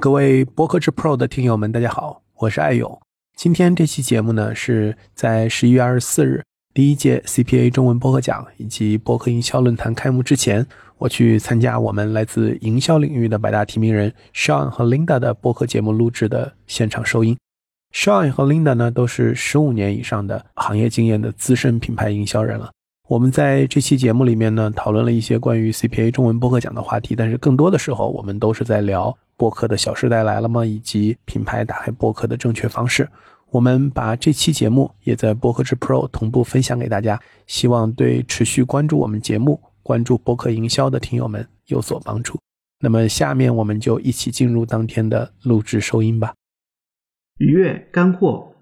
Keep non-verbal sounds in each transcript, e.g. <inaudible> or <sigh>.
各位播客之 Pro 的听友们，大家好，我是艾勇。今天这期节目呢，是在十一月二十四日第一届 CPA 中文播客奖以及播客营销论坛开幕之前，我去参加我们来自营销领域的百大提名人 Sean 和 Linda 的播客节目录制的现场收音。Sean 和 Linda 呢，都是十五年以上的行业经验的资深品牌营销人了。我们在这期节目里面呢，讨论了一些关于 CPA 中文播客奖的话题，但是更多的时候，我们都是在聊播客的小时代来了吗？以及品牌打开播客的正确方式。我们把这期节目也在播客之 Pro 同步分享给大家，希望对持续关注我们节目、关注播客营销的听友们有所帮助。那么，下面我们就一起进入当天的录制收音吧。愉悦干货，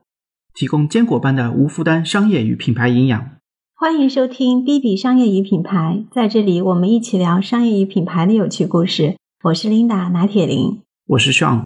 提供坚果般的无负担商业与品牌营养。欢迎收听 B B 商业与品牌，在这里我们一起聊商业与品牌的有趣故事。我是 Linda 拿铁林，我是 Sean。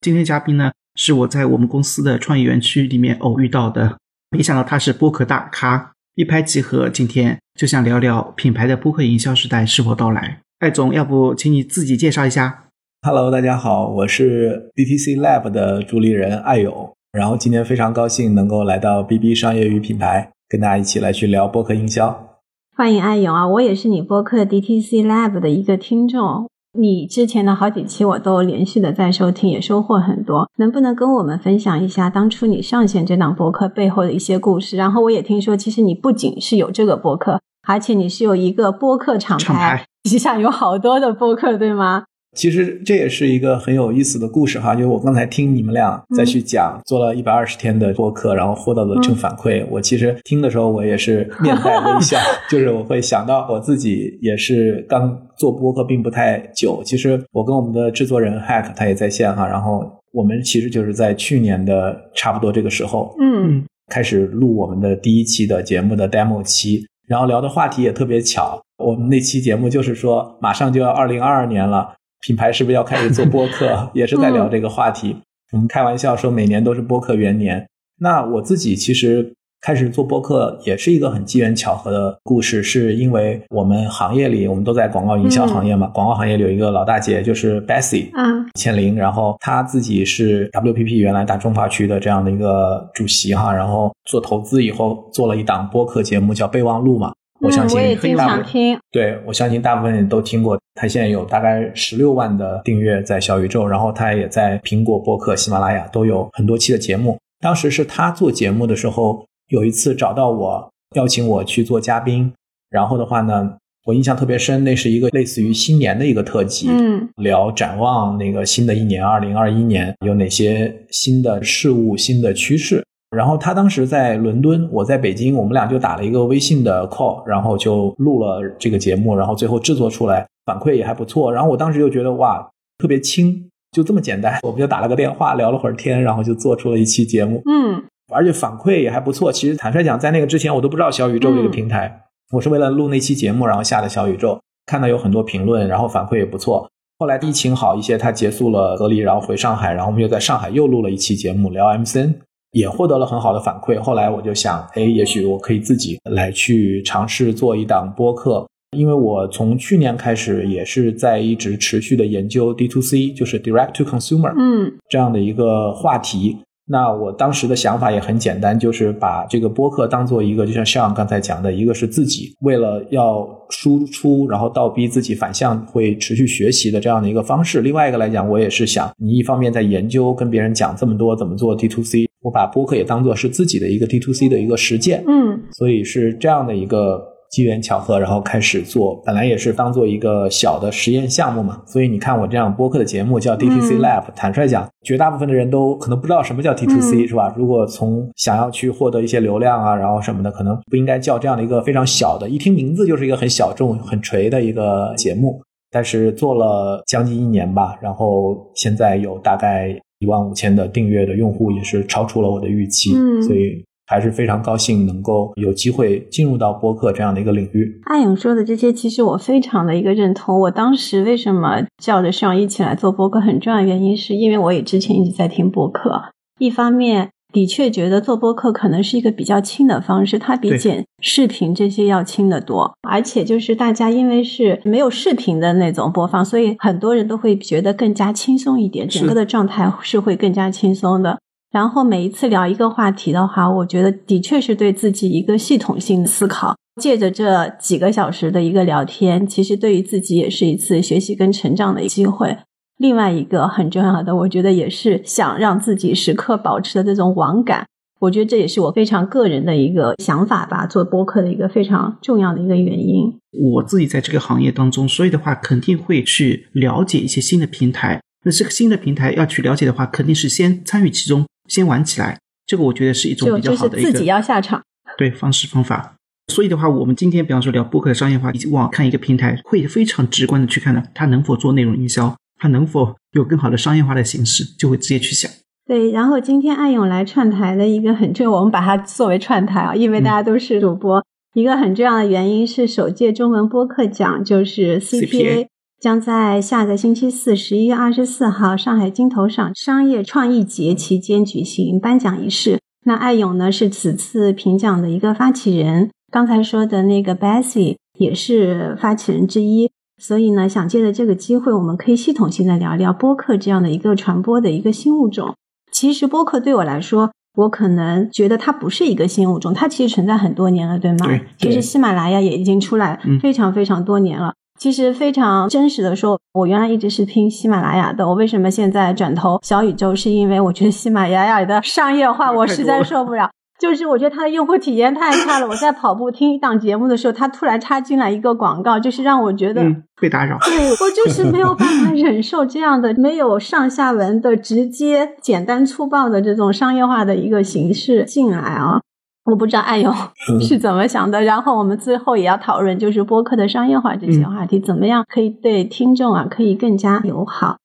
今天嘉宾呢是我在我们公司的创意园区里面偶遇到的，没想到他是播客大咖，一拍即合。今天就想聊聊品牌的播客营销时代是否到来。艾总，要不请你自己介绍一下？Hello，大家好，我是 BTC Lab 的主理人艾勇，然后今天非常高兴能够来到 B B 商业与品牌。跟大家一起来去聊播客营销，欢迎艾勇啊！我也是你播客 DTC Lab 的一个听众，你之前的好几期我都连续的在收听，也收获很多。能不能跟我们分享一下当初你上线这档播客背后的一些故事？然后我也听说，其实你不仅是有这个播客，而且你是有一个播客厂牌，旗下有好多的播客，对吗？其实这也是一个很有意思的故事哈，就我刚才听你们俩再去讲，做了一百二十天的播客，然后获得的正反馈。我其实听的时候，我也是面带微笑，<laughs> 就是我会想到我自己也是刚做播客并不太久。其实我跟我们的制作人 Hack 他也在线哈，然后我们其实就是在去年的差不多这个时候，嗯，开始录我们的第一期的节目的 demo 期，然后聊的话题也特别巧，我们那期节目就是说马上就要二零二二年了。品牌是不是要开始做播客？<laughs> 也是在聊这个话题。我们开玩笑说，每年都是播客元年。那我自己其实开始做播客，也是一个很机缘巧合的故事。是因为我们行业里，我们都在广告营销行业嘛。广告行业里有一个老大姐，就是 Bessy，嗯，千灵。然后她自己是 WPP 原来大中华区的这样的一个主席哈。然后做投资以后，做了一档播客节目叫备忘录嘛。我相信，我也经常听。对，我相信大部分人都听过。他现在有大概十六万的订阅在小宇宙，然后他也在苹果播客、喜马拉雅都有很多期的节目。当时是他做节目的时候，有一次找到我，邀请我去做嘉宾。然后的话呢，我印象特别深，那是一个类似于新年的一个特辑，嗯，聊展望那个新的一年，二零二一年有哪些新的事物、新的趋势。然后他当时在伦敦，我在北京，我们俩就打了一个微信的 call，然后就录了这个节目，然后最后制作出来，反馈也还不错。然后我当时就觉得哇，特别轻，就这么简单，我们就打了个电话，聊了会儿天，然后就做出了一期节目。嗯，而且反馈也还不错。其实坦率讲，在那个之前，我都不知道小宇宙这个平台，我是为了录那期节目，然后下的小宇宙，看到有很多评论，然后反馈也不错。后来疫情好一些，他结束了隔离，然后回上海，然后我们又在上海又录了一期节目，聊 MCN。也获得了很好的反馈。后来我就想，哎，也许我可以自己来去尝试做一档播客，因为我从去年开始也是在一直持续的研究 D to C，就是 Direct to Consumer，嗯，这样的一个话题。那我当时的想法也很简单，就是把这个播客当做一个，就像像刚才讲的，一个是自己为了要输出，然后倒逼自己反向会持续学习的这样的一个方式。另外一个来讲，我也是想，你一方面在研究，跟别人讲这么多怎么做 D to C。我把播客也当做是自己的一个 D to C 的一个实践，嗯，所以是这样的一个机缘巧合，然后开始做，本来也是当做一个小的实验项目嘛。所以你看我这样播客的节目叫 D T C Lab，坦率讲，绝大部分的人都可能不知道什么叫 D to C，是吧？如果从想要去获得一些流量啊，然后什么的，可能不应该叫这样的一个非常小的，一听名字就是一个很小众、很垂的一个节目。但是做了将近一年吧，然后现在有大概。一万五千的订阅的用户也是超出了我的预期，嗯，所以还是非常高兴能够有机会进入到播客这样的一个领域。阿颖说的这些，其实我非常的一个认同。我当时为什么叫着上一起来做播客，很重要的原因是因为我也之前一直在听播客。一方面，的确觉得做播客可能是一个比较轻的方式，它比剪视频这些要轻得多。而且就是大家因为是没有视频的那种播放，所以很多人都会觉得更加轻松一点，整个的状态是会更加轻松的。然后每一次聊一个话题的话，我觉得的确是对自己一个系统性的思考。借着这几个小时的一个聊天，其实对于自己也是一次学习跟成长的机会。另外一个很重要的，我觉得也是想让自己时刻保持的这种网感。我觉得这也是我非常个人的一个想法吧，做播客的一个非常重要的一个原因。我自己在这个行业当中，所以的话肯定会去了解一些新的平台。那这个新的平台要去了解的话，肯定是先参与其中，先玩起来。这个我觉得是一种比较好的一个自己要下场。对方式方法。所以的话，我们今天比方说聊播客的商业化，以及往看一个平台，会非常直观的去看呢，它能否做内容营销，它能否有更好的商业化的形式，就会直接去想。对，然后今天艾勇来串台的一个很重要，我们把它作为串台啊，因为大家都是主播。一个很重要的原因是首届中文播客奖就是 CPA 将在下个星期四，十一月二十四号上海金投赏商业创意节期间举行颁奖仪式。那艾勇呢是此次评奖的一个发起人，刚才说的那个 Bessie 也是发起人之一。所以呢，想借着这个机会，我们可以系统性的聊聊播客这样的一个传播的一个新物种。其实播客对我来说，我可能觉得它不是一个新物种，它其实存在很多年了，对吗？对其实喜马拉雅也已经出来嗯非常非常多年了。其实非常真实的说，我原来一直是听喜马拉雅的。我为什么现在转投小宇宙？是因为我觉得喜马拉雅的商业化我实在受不了。就是我觉得它的用户体验太差了。我在跑步听一档节目的时候，它突然插进来一个广告，就是让我觉得嗯，被打扰。对我就是没有办法忍受这样的没有上下文的直接、简单粗暴的这种商业化的一个形式进来啊！我不知道爱友是怎么想的。然后我们最后也要讨论，就是播客的商业化这些话题，怎么样可以对听众啊可以更加友好。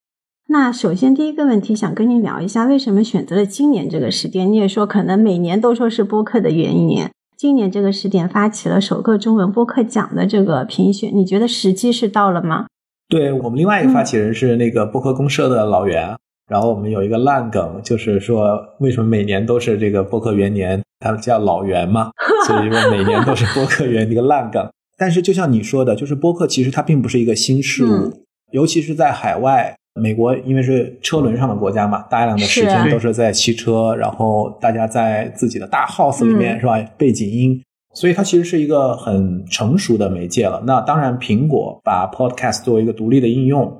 那首先第一个问题想跟您聊一下，为什么选择了今年这个时点？你也说可能每年都说是播客的元一年，今年这个时点发起了首个中文播客奖的这个评选，你觉得时机是到了吗？对我们另外一个发起人是那个播客公社的老袁，然后我们有一个烂梗，就是说为什么每年都是这个播客元年，他叫老袁嘛，<laughs> 所以说每年都是播客元一个烂梗。但是就像你说的，就是播客其实它并不是一个新事物，嗯尤其是在海外。美国因为是车轮上的国家嘛，大量的时间都是在骑车，然后大家在自己的大 house 里面、嗯。是吧？背景音，所以它其实是一个很成熟的媒介了。那当然，苹果把 Podcast 作为一个独立的应用，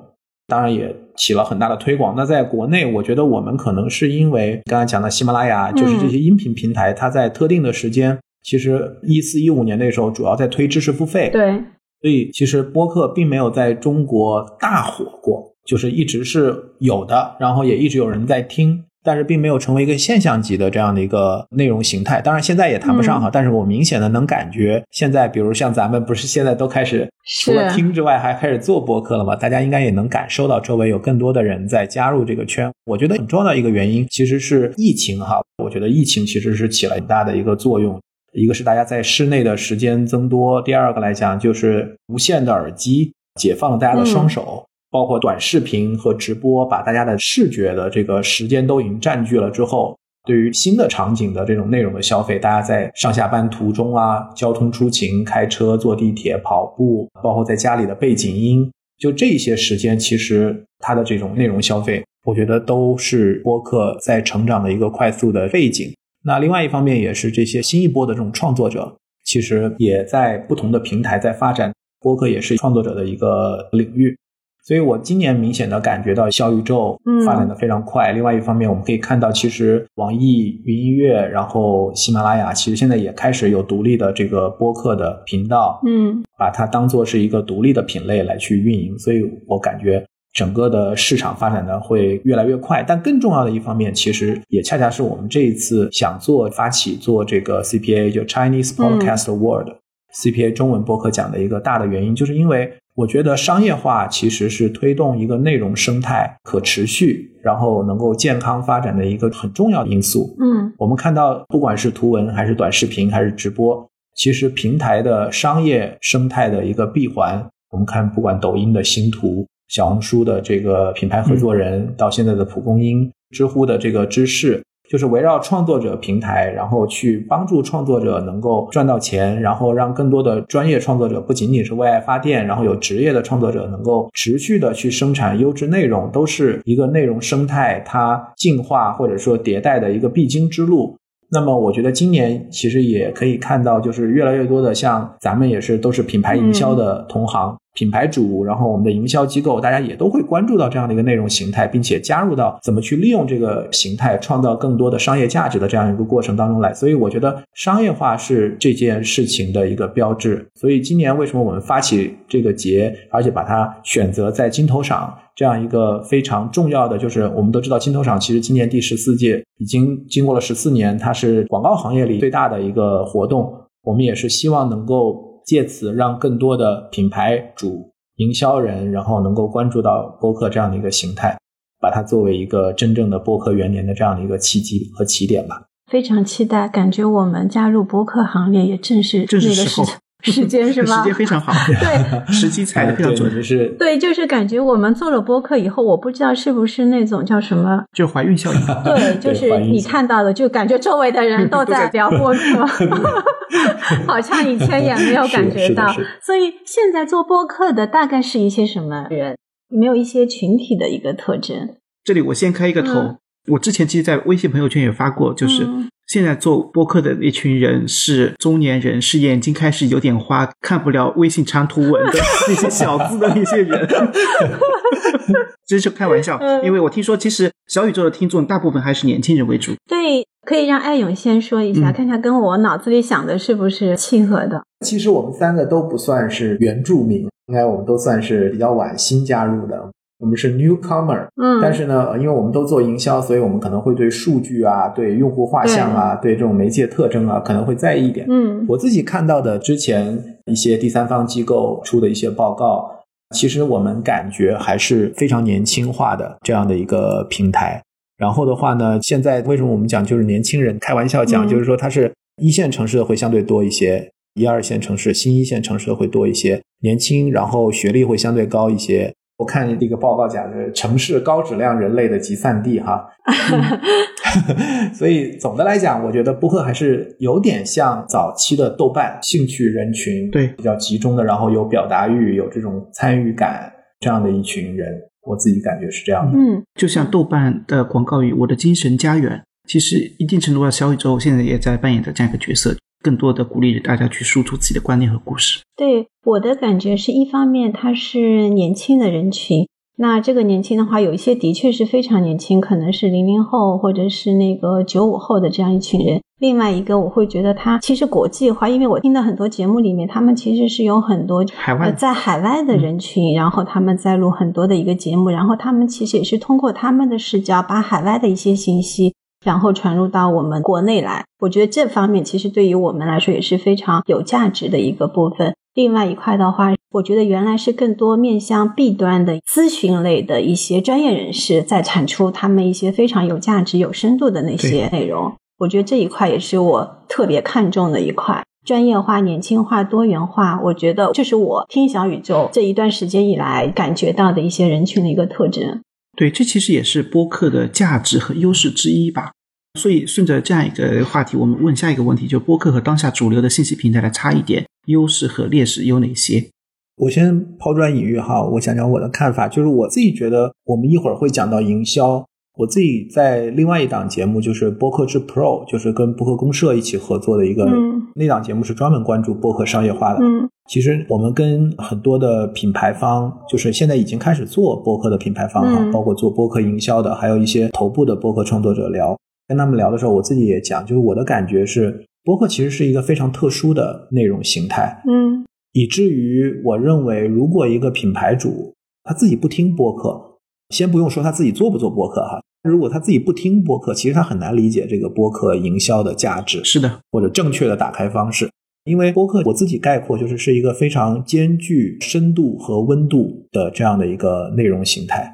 当然也起了很大的推广。那在国内，我觉得我们可能是因为刚才讲的喜马拉雅，就是这些音频平台，它在特定的时间，其实一四一五年那时候主要在推知识付费，对，所以其实播客并没有在中国大火过，就是一直是有的，然后也一直有人在听，但是并没有成为一个现象级的这样的一个内容形态。当然现在也谈不上哈，但是我明显的能感觉，现在比如像咱们不是现在都开始除了听之外，还开始做播客了嘛？大家应该也能感受到周围有更多的人在加入这个圈。我觉得很重要的一个原因其实是疫情哈，我觉得疫情其实是起了很大的一个作用。一个是大家在室内的时间增多，第二个来讲就是无线的耳机解放了大家的双手，包括短视频和直播，把大家的视觉的这个时间都已经占据了之后，对于新的场景的这种内容的消费，大家在上下班途中啊，交通出行、开车、坐地铁、跑步，包括在家里的背景音，就这些时间，其实它的这种内容消费，我觉得都是播客在成长的一个快速的背景。那另外一方面，也是这些新一波的这种创作者，其实也在不同的平台在发展，播客也是创作者的一个领域。所以我今年明显的感觉到小宇宙嗯发展的非常快。另外一方面，我们可以看到，其实网易云音乐，然后喜马拉雅，其实现在也开始有独立的这个播客的频道，嗯把它当做是一个独立的品类来去运营。所以我感觉整个的市场发展的会越来越快。但更重要的一方面，其实也恰恰是我们这一次想做发起做这个 CPA 就 Chinese Podcast Award、CPA 中文播客奖的一个大的原因，就是因为我觉得商业化其实是推动一个内容生态可持续，然后能够健康发展的一个很重要的因素。嗯我们看到，不管是图文还是短视频还是直播，其实平台的商业生态的一个闭环，我们看不管抖音的星图、小红书的这个品牌合作人，到现在的蒲公英、知乎的这个知识，就是围绕创作者平台，然后去帮助创作者能够赚到钱，然后让更多的专业创作者不仅仅是为爱发电，然后有职业的创作者能够持续的去生产优质内容，都是一个内容生态它进化或者说迭代的一个必经之路。那么我觉得今年其实也可以看到，就是越来越多的像咱们也是都是品牌营销的同行。品牌主，然后我们的营销机构，大家也都会关注到这样的一个内容形态，并且加入到怎么去利用这个形态，创造更多的商业价值的这样一个过程当中来。所以，我觉得商业化是这件事情的一个标志。所以，今年为什么我们发起这个节，而且把它选择在金头赏这样一个非常重要的，就是我们都知道金头赏其实今年第十四届已经经过了十四年，它是广告行业里最大的一个活动。我们也是希望能够。借此让更多的品牌主、营销人，然后能够关注到播客这样的一个形态，把它作为一个真正的播客元年的这样的一个契机和起点吧。非常期待，感觉我们加入播客行列也正是那个时候。时间是吗？时间非常好，对，时机踩的非常准，就是对，就是感觉我们做了播客以后，我不知道是不是那种叫什么，就怀孕效应。对，就是你看到的，就感觉周围的人都在聊播客，<laughs> 好像以前也没有感觉到。所以现在做播客的大概是一些什么人？有没有一些群体的一个特征？这里我先开一个头，我之前其实，在微信朋友圈也发过，就是。现在做播客的一群人是中年人，是眼睛开始有点花，看不了微信长图文的 <laughs> 那些小字的那些人。<laughs> 这是开玩笑，因为我听说，其实小宇宙的听众大部分还是年轻人为主。对，可以让艾勇先说一下，看看跟我脑子里想的是不是契合的。其实我们三个都不算是原住民，应该我们都算是比较晚新加入的。我们是 newcomer，嗯，但是呢，因为我们都做营销，所以我们可能会对数据啊、对用户画像啊、对这种媒介特征啊，可能会在意一点。嗯，我自己看到的之前一些第三方机构出的一些报告，其实我们感觉还是非常年轻化的这样的一个平台。然后的话呢，现在为什么我们讲就是年轻人？开玩笑讲，就是说它是一线城市的会相对多一些，一二线城市、新一线城市的会多一些，年轻，然后学历会相对高一些。我看这个报告讲的城市高质量人类的集散地哈，<laughs> 所以总的来讲，我觉得播客还是有点像早期的豆瓣，兴趣人群对比较集中的，然后有表达欲、有这种参与感这样的一群人，我自己感觉是这样的。嗯，就像豆瓣的广告语“我的精神家园”，其实一定程度上，小宇宙现在也在扮演着这样一个角色。更多的鼓励大家去输出自己的观念和故事。对我的感觉是一方面，他是年轻的人群。那这个年轻的话，有一些的确是非常年轻，可能是零零后或者是那个九五后的这样一群人。另外一个，我会觉得他其实国际化，因为我听的很多节目里面，他们其实是有很多海外在海外的人群，然后他们在录很多的一个节目，然后他们其实也是通过他们的视角，把海外的一些信息。然后传入到我们国内来，我觉得这方面其实对于我们来说也是非常有价值的一个部分。另外一块的话，我觉得原来是更多面向 B 端的咨询类的一些专业人士在产出他们一些非常有价值、有深度的那些内容。我觉得这一块也是我特别看重的一块，专业化、年轻化、多元化。我觉得这是我听小宇宙这一段时间以来感觉到的一些人群的一个特征。对，这其实也是播客的价值和优势之一吧。所以，顺着这样一个话题，我们问下一个问题：就播客和当下主流的信息平台的差异点、优势和劣势有哪些？我先抛砖引玉哈，我讲讲我的看法。就是我自己觉得，我们一会儿会讲到营销。我自己在另外一档节目，就是播客之 Pro，就是跟播客公社一起合作的一个那档节目，是专门关注播客商业化的。嗯。其实我们跟很多的品牌方，就是现在已经开始做播客的品牌方哈，包括做播客营销的，还有一些头部的播客创作者聊，跟他们聊的时候，我自己也讲，就是我的感觉是，播客其实是一个非常特殊的内容形态，嗯，以至于我认为，如果一个品牌主他自己不听播客，先不用说他自己做不做播客哈，如果他自己不听播客，其实他很难理解这个播客营销的价值，是的，或者正确的打开方式。因为播客我自己概括就是是一个非常兼具深度和温度的这样的一个内容形态。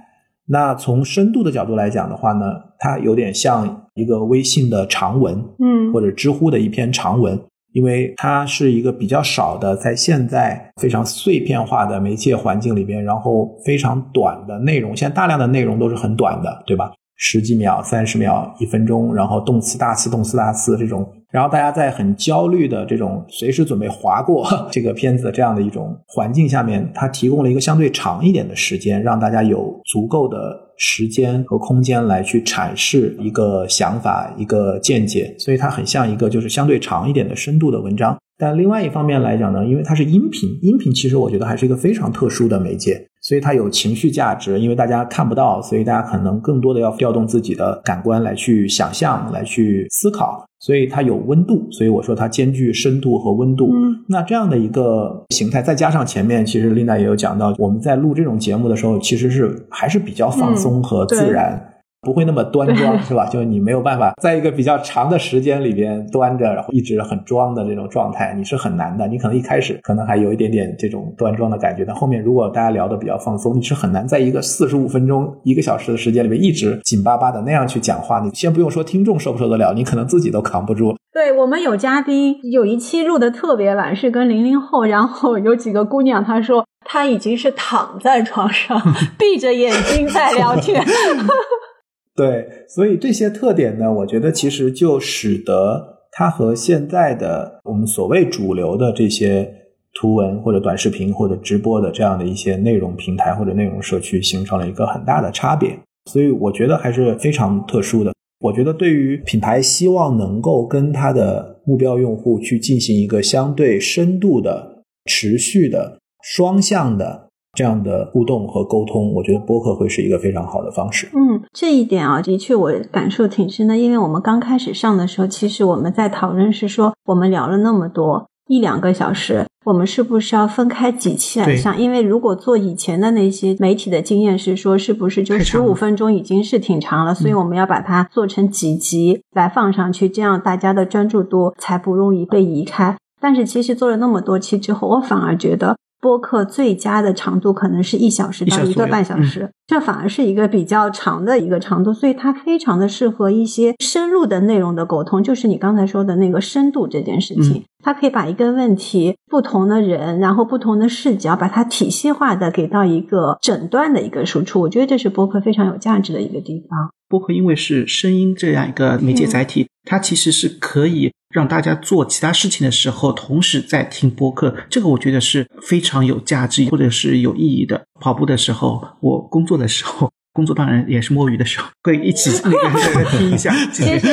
那从深度的角度来讲的话呢，它有点像一个微信的长文，嗯，或者知乎的一篇长文，因为它是一个比较少的，在现在非常碎片化的媒介环境里边，然后非常短的内容，现在大量的内容都是很短的，对吧？十几秒、三十秒、一分钟，然后动词大词、动词大词这种，然后大家在很焦虑的这种随时准备划过 <laughs> 这个片子这样的一种环境下面，它提供了一个相对长一点的时间，让大家有足够的时间和空间来去阐释一个想法、一个见解，所以它很像一个就是相对长一点的深度的文章。但另外一方面来讲呢，因为它是音频，音频其实我觉得还是一个非常特殊的媒介，所以它有情绪价值。因为大家看不到，所以大家可能更多的要调动自己的感官来去想象、来去思考，所以它有温度。所以我说它兼具深度和温度。嗯，那这样的一个形态，再加上前面其实琳达也有讲到，我们在录这种节目的时候，其实是还是比较放松和自然。不会那么端庄，是吧？就是你没有办法在一个比较长的时间里边端着，然后一直很装的这种状态，你是很难的。你可能一开始可能还有一点点这种端庄的感觉，但后面如果大家聊的比较放松，你是很难在一个四十五分钟、一个小时的时间里面一直紧巴巴的那样去讲话。你先不用说听众受不受得了，你可能自己都扛不住。对我们有嘉宾，有一期录的特别晚，是跟零零后，然后有几个姑娘，她说她已经是躺在床上，<laughs> 闭着眼睛在聊天。<laughs> <laughs> 对，所以这些特点呢，我觉得其实就使得它和现在的我们所谓主流的这些图文或者短视频或者直播的这样的一些内容平台或者内容社区形成了一个很大的差别。所以我觉得还是非常特殊的。我觉得对于品牌希望能够跟它的目标用户去进行一个相对深度的、持续的、双向的。这样的互动和沟通，我觉得播客会是一个非常好的方式。嗯，这一点啊，的确我感受挺深的。因为我们刚开始上的时候，其实我们在讨论是说，我们聊了那么多一两个小时，我们是不是要分开几期来上？因为如果做以前的那些媒体的经验是说，是不是就十五分钟已经是挺长了？所以我们要把它做成几集来放上去，这样大家的专注度才不容易被移开。但是其实做了那么多期之后，我反而觉得。播客最佳的长度可能是一小时到一个半小时，这反而是一个比较长的一个长度，所以它非常的适合一些深入的内容的沟通，就是你刚才说的那个深度这件事情，它可以把一个问题、不同的人，然后不同的视角，把它体系化的给到一个诊断的一个输出，我觉得这是播客非常有价值的一个地方。播客因为是声音这样一个媒介载体，它其实是可以。让大家做其他事情的时候，同时在听播客，这个我觉得是非常有价值或者是有意义的。跑步的时候，我工作的时候，工作当然也是摸鱼的时候，<laughs> 会一起那个听一下。<laughs> 其实，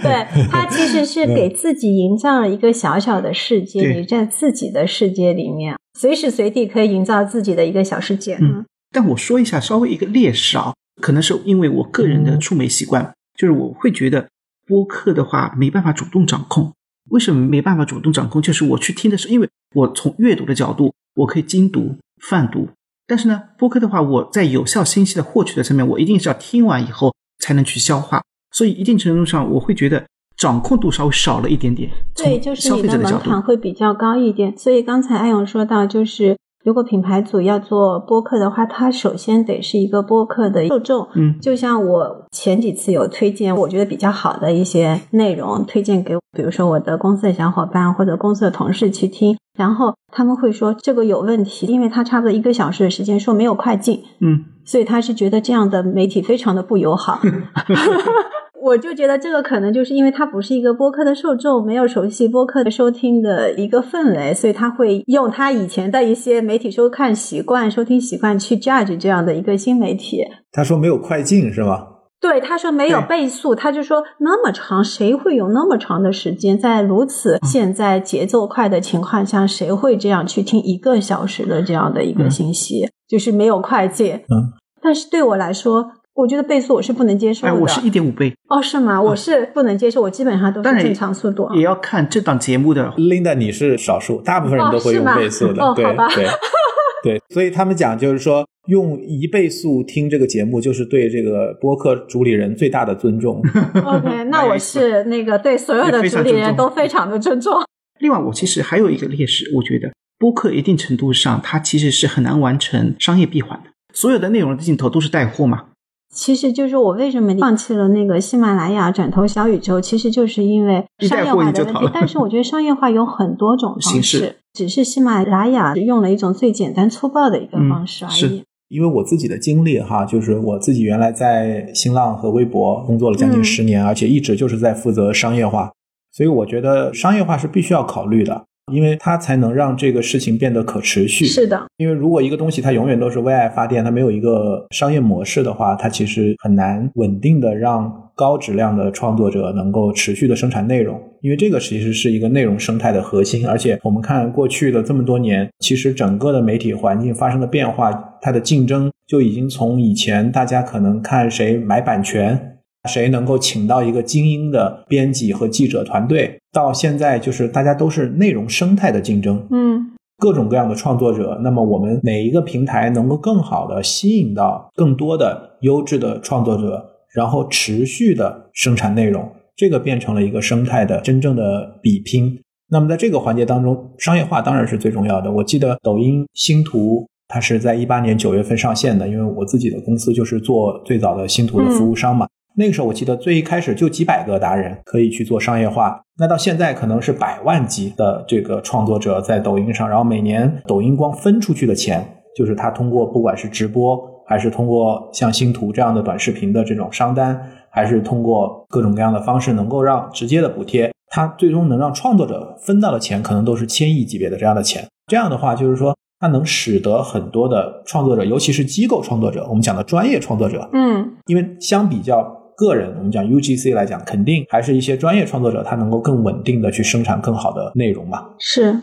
对他其实是给自己营造了一个小小的世界，你在自己的世界里面，随时随地可以营造自己的一个小世界。嗯，但我说一下稍微一个劣势啊，可能是因为我个人的触媒习惯，就是我会觉得。播客的话没办法主动掌控，为什么没办法主动掌控？就是我去听的时候，因为我从阅读的角度，我可以精读、泛读，但是呢，播客的话，我在有效信息的获取的层面，我一定是要听完以后才能去消化，所以一定程度上，我会觉得掌控度稍微少了一点点。对，就是你的门槛会比较高一点。所以刚才艾勇说到，就是。如果品牌组要做播客的话，它首先得是一个播客的受众。嗯，就像我前几次有推荐，我觉得比较好的一些内容，推荐给比如说我的公司的小伙伴或者公司的同事去听，然后他们会说这个有问题，因为他差不多一个小时的时间说没有快进。嗯，所以他是觉得这样的媒体非常的不友好。<laughs> 我就觉得这个可能就是因为它不是一个播客的受众，没有熟悉播客的收听的一个氛围，所以他会用他以前的一些媒体收看习惯、收听习惯去 judge 这样的一个新媒体。他说没有快进是吗？对，他说没有倍速，他就说那么长，谁会有那么长的时间在如此现在节奏快的情况下，谁会这样去听一个小时的这样的一个信息？就是没有快进。嗯，但是对我来说。我觉得倍速我是不能接受的。哎，我是一点五倍。哦，是吗？我是不能接受，我基本上都是正常速度。也要看这档节目的。Linda，你是少数，大部分人都会用倍速的。哦，对对 <laughs> 对，所以他们讲就是说，用一倍速听这个节目，就是对这个播客主理人最大的尊重。OK，<laughs> 那我是那个对所有的主理人都非常的尊重。<laughs> 另外，我其实还有一个劣势，我觉得播客一定程度上它其实是很难完成商业闭环的，所有的内容的镜头都是带货嘛。其实就是我为什么放弃了那个喜马拉雅，转投小宇宙，其实就是因为商业化的问题。但是我觉得商业化有很多种 <laughs> 方式，只是喜马拉雅用了一种最简单粗暴的一个方式而已。因为我自己的经历哈，就是我自己原来在新浪和微博工作了将近十年，而且一直就是在负责商业化，所以我觉得商业化是必须要考虑的。因为它才能让这个事情变得可持续。是的，因为如果一个东西它永远都是为爱发电，它没有一个商业模式的话，它其实很难稳定的让高质量的创作者能够持续的生产内容。因为这个其实是一个内容生态的核心。而且我们看过去的这么多年，其实整个的媒体环境发生的变化，它的竞争就已经从以前大家可能看谁买版权。谁能够请到一个精英的编辑和记者团队？到现在就是大家都是内容生态的竞争，嗯，各种各样的创作者。那么我们哪一个平台能够更好的吸引到更多的优质的创作者，然后持续的生产内容？这个变成了一个生态的真正的比拼。那么在这个环节当中，商业化当然是最重要的。我记得抖音星图它是在一八年九月份上线的，因为我自己的公司就是做最早的星图的服务商嘛。那个时候我记得最一开始就几百个达人可以去做商业化，那到现在可能是百万级的这个创作者在抖音上，然后每年抖音光分出去的钱，就是他通过不管是直播，还是通过像星图这样的短视频的这种商单，还是通过各种各样的方式能够让直接的补贴，他最终能让创作者分到的钱可能都是千亿级别的这样的钱。这样的话就是说，它能使得很多的创作者，尤其是机构创作者，我们讲的专业创作者，嗯，因为相比较。个人，我们讲 UGC 来讲，肯定还是一些专业创作者，他能够更稳定的去生产更好的内容嘛。是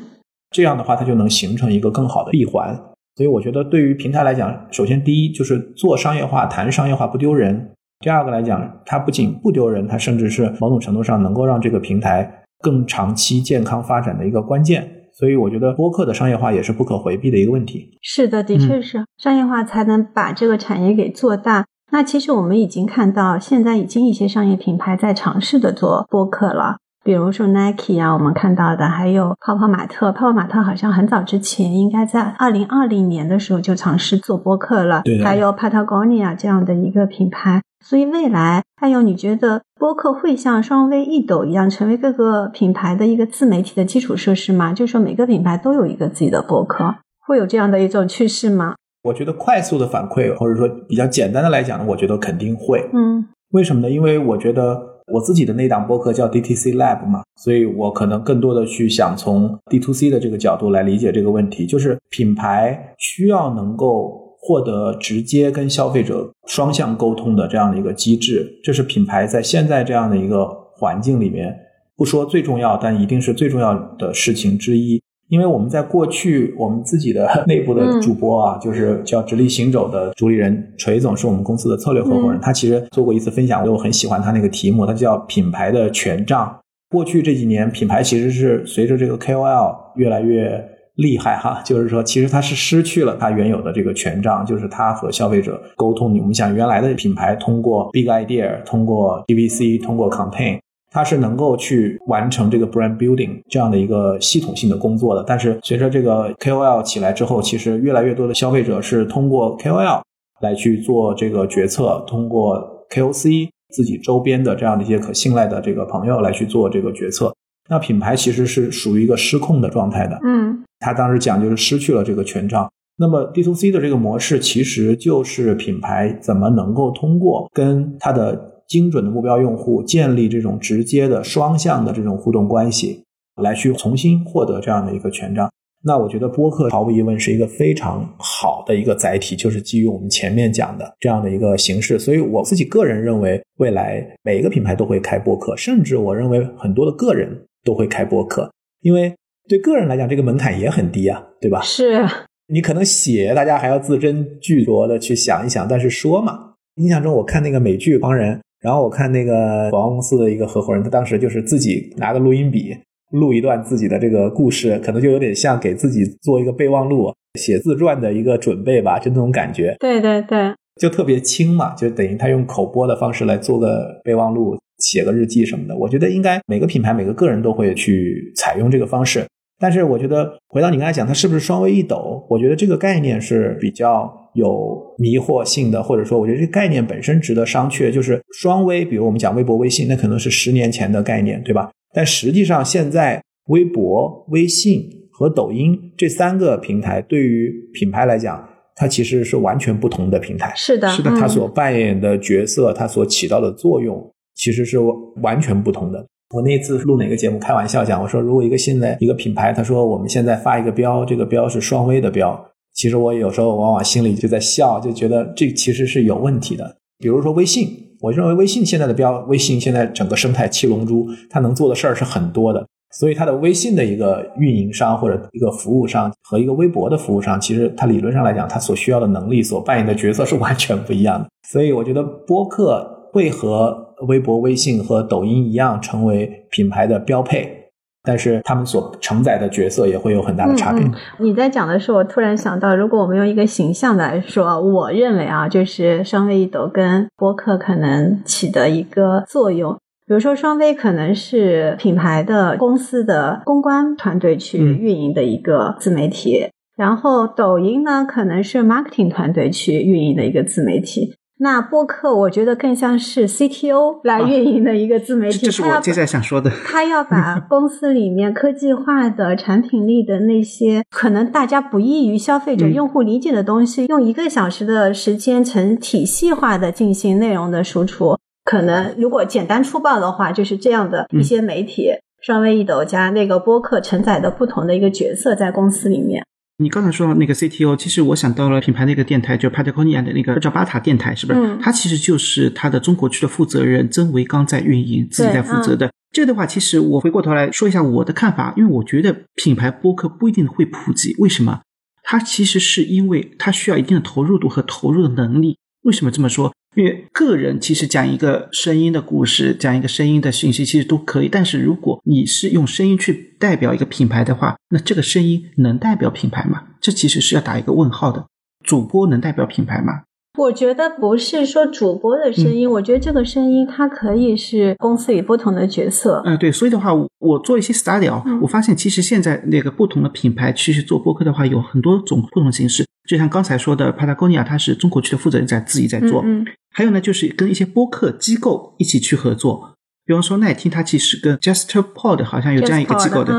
这样的话，它就能形成一个更好的闭环。所以，我觉得对于平台来讲，首先第一就是做商业化、谈商业化不丢人；第二个来讲，它不仅不丢人，它甚至是某种程度上能够让这个平台更长期健康发展的一个关键。所以，我觉得播客的商业化也是不可回避的一个问题。是的，的确是商业化才能把这个产业给做大。那其实我们已经看到，现在已经一些商业品牌在尝试的做播客了，比如说 Nike 啊，我们看到的，还有泡泡玛特。泡泡玛特好像很早之前，应该在二零二零年的时候就尝试做播客了。对。还有 Patagonia 这样的一个品牌。所以未来，还有你觉得播客会像双微、一抖一样，成为各个品牌的一个自媒体的基础设施吗？就是说每个品牌都有一个自己的播客，会有这样的一种趋势吗？我觉得快速的反馈，或者说比较简单的来讲呢，我觉得肯定会。嗯，为什么呢？因为我觉得我自己的那档播客叫 DTC Lab 嘛，所以我可能更多的去想从 D to C 的这个角度来理解这个问题，就是品牌需要能够获得直接跟消费者双向沟通的这样的一个机制，这是品牌在现在这样的一个环境里面，不说最重要，但一定是最重要的事情之一。因为我们在过去，我们自己的 <laughs> 内部的主播啊，就是叫直立行走的主理人锤总，是我们公司的策略合伙人。他其实做过一次分享，我很喜欢他那个题目，他叫“品牌的权杖”。过去这几年，品牌其实是随着这个 KOL 越来越厉害哈，<laughs> 就是说，其实它是失去了它原有的这个权杖，就是它和消费者沟通。我们想，原来的品牌通过 Big Idea，通过 DVC，通过 Campaign。它是能够去完成这个 brand building 这样的一个系统性的工作的，但是随着这个 KOL 起来之后，其实越来越多的消费者是通过 KOL 来去做这个决策，通过 KOC 自己周边的这样的一些可信赖的这个朋友来去做这个决策。那品牌其实是属于一个失控的状态的，嗯，他当时讲就是失去了这个权杖。那么 D to C 的这个模式其实就是品牌怎么能够通过跟它的精准的目标用户建立这种直接的双向的这种互动关系，来去重新获得这样的一个权杖。那我觉得播客毫无疑问是一个非常好的一个载体，就是基于我们前面讲的这样的一个形式。所以我自己个人认为，未来每一个品牌都会开播客，甚至我认为很多的个人都会开播客，因为对个人来讲，这个门槛也很低啊，对吧？是你可能写，大家还要字斟句酌的去想一想，但是说嘛，印象中我看那个美剧《帮人》。然后我看那个广告公司的一个合伙人，他当时就是自己拿个录音笔录一段自己的这个故事，可能就有点像给自己做一个备忘录、写自传的一个准备吧，就那种感觉。对对对，就特别轻嘛，就等于他用口播的方式来做个备忘录、写个日记什么的。我觉得应该每个品牌、每个个人都会去采用这个方式。但是我觉得回到你刚才讲，它是不是双微一抖？我觉得这个概念是比较。有迷惑性的，或者说，我觉得这个概念本身值得商榷。就是双微，比如我们讲微博、微信，那可能是十年前的概念，对吧？但实际上，现在微博、微信和抖音这三个平台对于品牌来讲，它其实是完全不同的平台。是的，是的嗯它所扮演的角色，它所起到的作用，其实是完全不同的。我那次录哪个节目，开玩笑讲，我说如果一个新的一个品牌，他说我们现在发一个标，这个标是双微的标，其实我有时候往往心里就在笑，就觉得这其实是有问题的。比如说微信，我认为微信现在的标，微信现在整个生态七龙珠，它能做的事儿是很多的。所以它的微信的一个运营商或者一个服务商和一个微博的服务商，其实它理论上来讲，它所需要的能力、所扮演的角色是完全不一样的。所以我觉得播客会和微博、微信和抖音一样成为品牌的标配，但是他们所承载的角色也会有很大的差别。你在讲的时候，我突然想到，如果我们用一个形象来说，我认为啊，就是双微一抖跟播客可能起的一个作用。比如说，双微可能是品牌的公司的公关团队去运营的一个自媒体，然后抖音呢可能是 marketing 团队去运营的一个自媒体。那播客我觉得更像是 CTO 来运营的一个自媒体，这这是我接下来想说的。他要把 <laughs> 公司里面科技化的产品力的那些可能大家不易于消费者、嗯用户理解的东西，用一个小时的时间成体系化的进行内容的输出。可能如果简单粗暴的话，就是这样的一些媒体，双微一抖加那个播客承载的不同的一个角色在公司里面。你刚才说到那个 CTO，其实我想到了品牌那个电台，就 Patagonia 的那个叫巴塔电台，是不是？嗯它其实就是它的中国区的负责人曾维刚在运营，自己在负责的。这个的话，其实我回过头来说一下我的看法，因为我觉得品牌播客不一定会普及，为什么？它其实是因为它需要一定的投入度和投入的能力。为什么这么说？因为个人其实讲一个声音的故事，讲一个声音的信息，其实都可以。但是如果你是用声音去代表一个品牌的话，那这个声音能代表品牌吗？这其实是要打一个问号的。主播能代表品牌吗？我觉得不是说主播的声音，我觉得这个声音它可以是公司里不同的角色。嗯、对，所以的话，我我做一些 study 啊、嗯我发现其实现在那个不同的品牌其实做播客的话，有很多种不同形式。就像刚才说的，Patagonia，它是中国区的负责人在自己在做，嗯嗯还有呢，就是跟一些播客机构一起去合作。比方说，耐听它其实跟 JustPod 好像有这样一个机构的，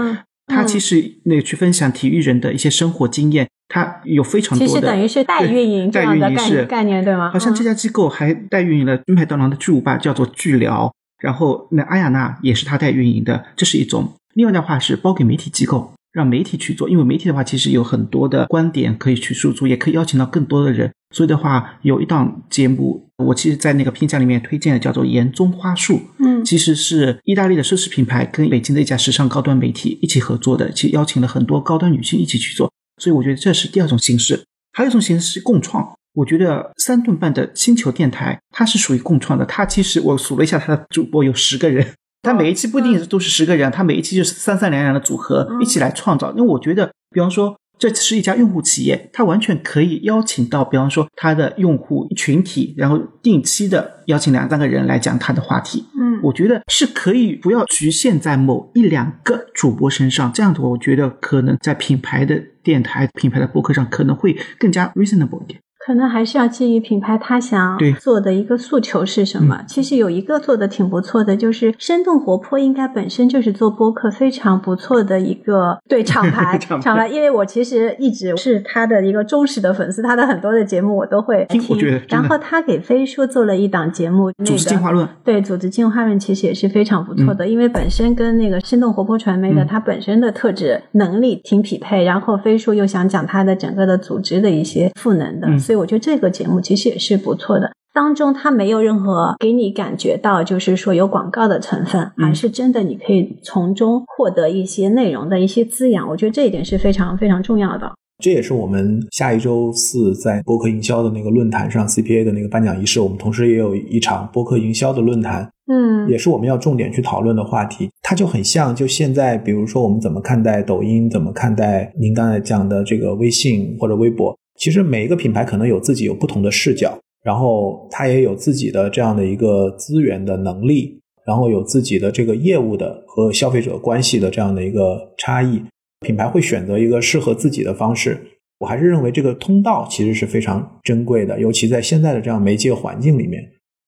嗯它其实那个去分享体育人的一些生活经验，他有非常多的，实等于是代运营这样的概代运营是概念，对吗？嗯好像这家机构还代运营了金牌刀郎的巨无霸，叫做巨聊。然后那阿雅娜也是他代运营的，这是一种。另外的话是包给媒体机构，让媒体去做，因为媒体的话其实有很多的观点可以去输出，也可以邀请到更多的人。所以的话，有一档节目，我其实在那个评价里面推荐的叫做《言中花树》，嗯其实是意大利的奢侈品牌跟北京的一家时尚高端媒体一起合作的，其实邀请了很多高端女性一起去做，所以我觉得这是第二种形式。还有一种形式是共创，我觉得三顿半的星球电台它是属于共创的，它其实我数了一下，它的主播有十个人。它每一期不一定都是十个人，它每一期就是三三两两的组合嗯一起来创造。因为我觉得，比方说这是一家用户企业，它完全可以邀请到，比方说它的用户群体，然后定期的邀请两三个人来讲他的话题。嗯我觉得是可以不要局限在某一两个主播身上，这样的话，我觉得可能在品牌的电台、品牌的播客上可能会更加 reasonable 一点。可能还是要基于品牌他想做的一个诉求是什么。其实有一个做的挺不错的，就是生动活泼，应该本身就是做播客非常不错的一个 <laughs> 对厂牌厂牌因为我其实一直是他的一个忠实的粉丝，他的很多的节目我都会听然后他给飞书做了一档节目，那组织个进化论，对，组织进化论其实也是非常不错的，因为本身跟那个生动活泼传媒的、嗯它本身的特质能力挺匹配，然后飞书又想讲他的整个的组织的一些赋能的，嗯所以我觉得这个节目其实也是不错的。当中它没有任何给你感觉到就是说有广告的成分，嗯而是真的你可以从中获得一些内容的一些滋养，我觉得这一点是非常非常重要的。这也是我们下一周四在播客营销的那个论坛上 CPA 的那个颁奖仪式，我们同时也有一场播客营销的论坛，嗯也是我们要重点去讨论的话题。它就很像，就现在，比如说我们怎么看待抖音，怎么看待您刚才讲的这个微信或者微博，其实每一个品牌可能有自己有不同的视角，然后它也有自己的这样的一个资源的能力，然后有自己的这个业务的和消费者关系的这样的一个差异。品牌会选择一个适合自己的方式。我还是认为这个通道其实是非常珍贵的，尤其在现在的这样媒介环境里面，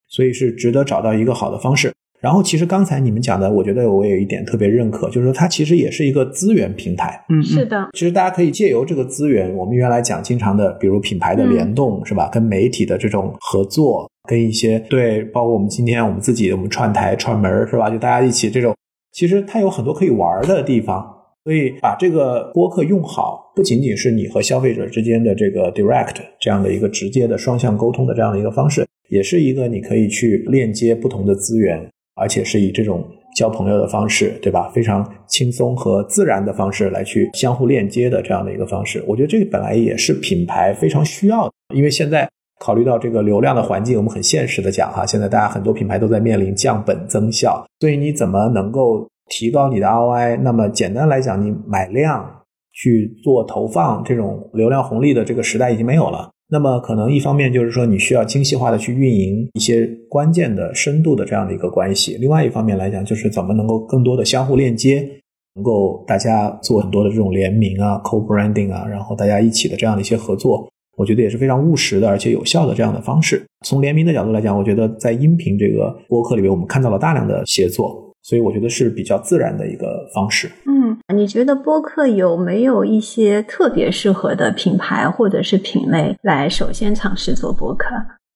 所以是值得找到一个好的方式。然后，其实刚才你们讲的，我觉得我有一点特别认可，就是说它其实也是一个资源平台。嗯，是的，其实大家可以借由这个资源，我们原来讲经常的，比如品牌的联动，是吧？跟媒体的这种合作，跟一些对，包括我们今天我们自己我们串台串门是吧？就大家一起这种，其实它有很多可以玩的地方。所以把这个播客用好，不仅仅是你和消费者之间的这个 direct 这样的一个直接的双向沟通的这样的一个方式，也是一个你可以去链接不同的资源。而且是以这种交朋友的方式，对吧？非常轻松和自然的方式来去相互链接的这样的一个方式，我觉得这个本来也是品牌非常需要的。因为现在考虑到这个流量的环境，我们很现实的讲哈，现在大家很多品牌都在面临降本增效，所以你怎么能够提高你的 ROI？那么简单来讲，你买量去做投放，这种流量红利的这个时代已经没有了。那么可能一方面就是说你需要精细化的去运营一些关键的深度的这样的一个关系，另外一方面来讲就是怎么能够更多的相互链接，能够大家做很多的这种联名啊、co-branding 啊，然后大家一起的这样的一些合作，我觉得也是非常务实的而且有效的这样的方式。从联名的角度来讲，我觉得在音频这个播客里面，我们看到了大量的协作。所以我觉得是比较自然的一个方式。嗯，你觉得播客有没有一些特别适合的品牌或者是品类来首先尝试做播客？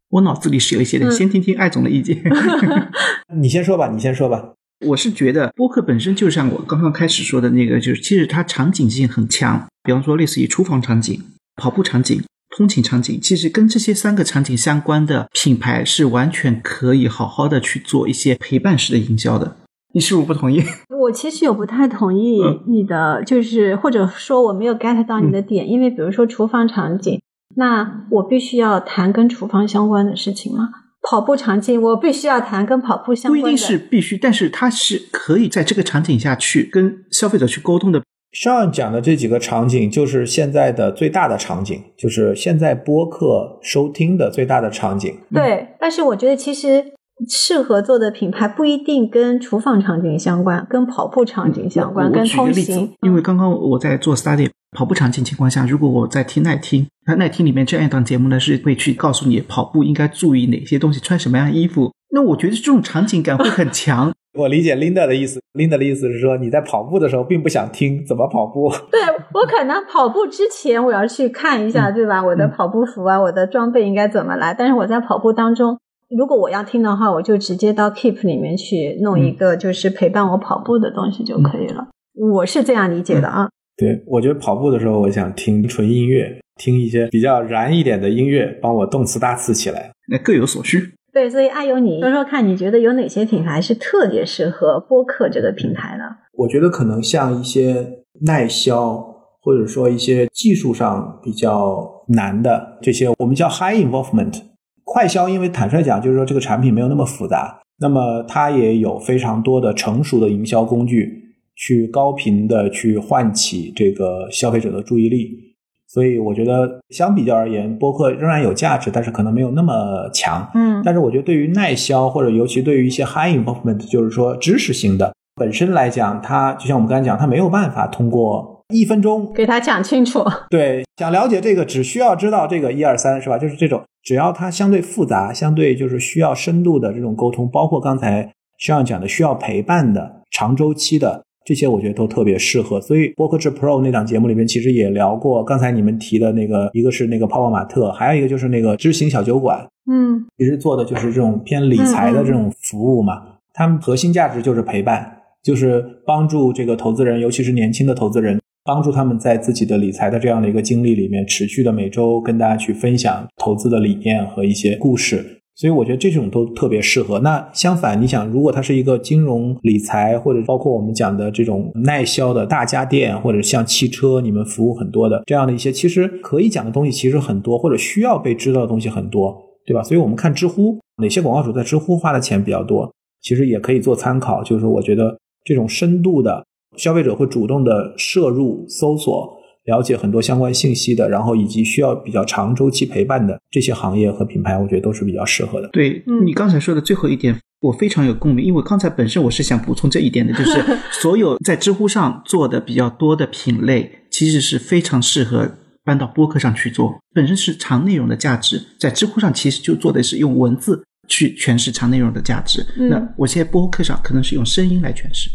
我脑子里是有一些的，先听听艾总的意见。<laughs> <laughs> 你先说吧，你先说吧。我是觉得播客本身就像我刚刚开始说的那个，就是其实它场景性很强。比方说，类似于厨房场景、跑步场景、通勤场景，其实跟这些三个场景相关的品牌是完全可以好好的去做一些陪伴式的营销的。你是不是不同意？<laughs> 我其实有不太同意你的，就是或者说我没有 get 到你的点，因为比如说厨房场景，那我必须要谈跟厨房相关的事情吗？跑步场景，我必须要谈跟跑步相关的。不一定是必须，但是它是可以在这个场景下去跟消费者去沟通的。上讲的这几个场景，就是现在的最大的场景，就是现在播客收听的最大的场景。对，但是我觉得其实。适合做的品牌不一定跟厨房场景相关，跟跑步场景相关，跟通行。因为刚刚我在做 study 跑步场景情况下，如果我在听耐听，那耐听里面这样一档节目呢，是会去告诉你跑步应该注意哪些东西，穿什么样衣服。那我觉得这种场景感会很强。<laughs> 我理解 Linda 的意思，Linda 的意思是说你在跑步的时候并不想听怎么跑步。<laughs> 对我可能跑步之前我要去看一下，对吧？我的跑步服啊，我的装备应该怎么来？但是我在跑步当中。如果我要听的话，我就直接到 Keep 里面去弄一个，就是陪伴我跑步的东西就可以了。我是这样理解的啊。对，我觉得跑步的时候，我想听纯音乐，听一些比较燃一点的音乐，帮我动次大次起来。那各有所需。对，所以阿尤，你说说看，你觉得有哪些品牌是特别适合播客这个平台的？我觉得可能像一些耐销，或者说一些技术上比较难的这些，我们叫 High Involvement。快销，因为坦率讲，就是说这个产品没有那么复杂，那么它也有非常多的成熟的营销工具，去高频的去唤起这个消费者的注意力。所以我觉得相比较而言，播客仍然有价值，但是可能没有那么强。嗯，但是我觉得对于耐销或者尤其对于一些 high involvement，就是说知识型的本身来讲，它就像我们刚才讲，它没有办法通过。一分钟给他讲清楚。对，想了解这个，只需要知道这个一二三，是吧？就是这种，只要它相对复杂，相对就是需要深度的这种沟通，包括刚才需要讲的需要陪伴的长周期的这些，我觉得都特别适合。所以播客制 Pro 那档节目里面其实也聊过，刚才你们提的那个，一个是那个泡泡玛特，还有一个就是那个知行小酒馆。嗯，其实做的就是这种偏理财的这种服务嘛。他们核心价值就是陪伴，就是帮助这个投资人，尤其是年轻的投资人。帮助他们在自己的理财的这样的一个经历里面，持续的每周跟大家去分享投资的理念和一些故事，所以我觉得这种都特别适合。那相反，你想，如果它是一个金融理财，或者包括我们讲的这种耐销的大家电，或者像汽车，你们服务很多的这样的一些，其实可以讲的东西其实很多，或者需要被知道的东西很多，对吧？所以我们看知乎，哪些广告主在知乎花的钱比较多，其实也可以做参考。就是我觉得这种深度的。消费者会主动的摄入、搜索、了解很多相关信息的，然后以及需要比较长周期陪伴的这些行业和品牌，我觉得都是比较适合的。对你刚才说的最后一点，我非常有共鸣，因为刚才本身我是想补充这一点的，<laughs> 就是所有在知乎上做的比较多的品类，其实是非常适合搬到播客上去做，本身是长内容的价值，在知乎上其实就做的是用文字去诠释长内容的价值。嗯那我现在播客上可能是用声音来诠释。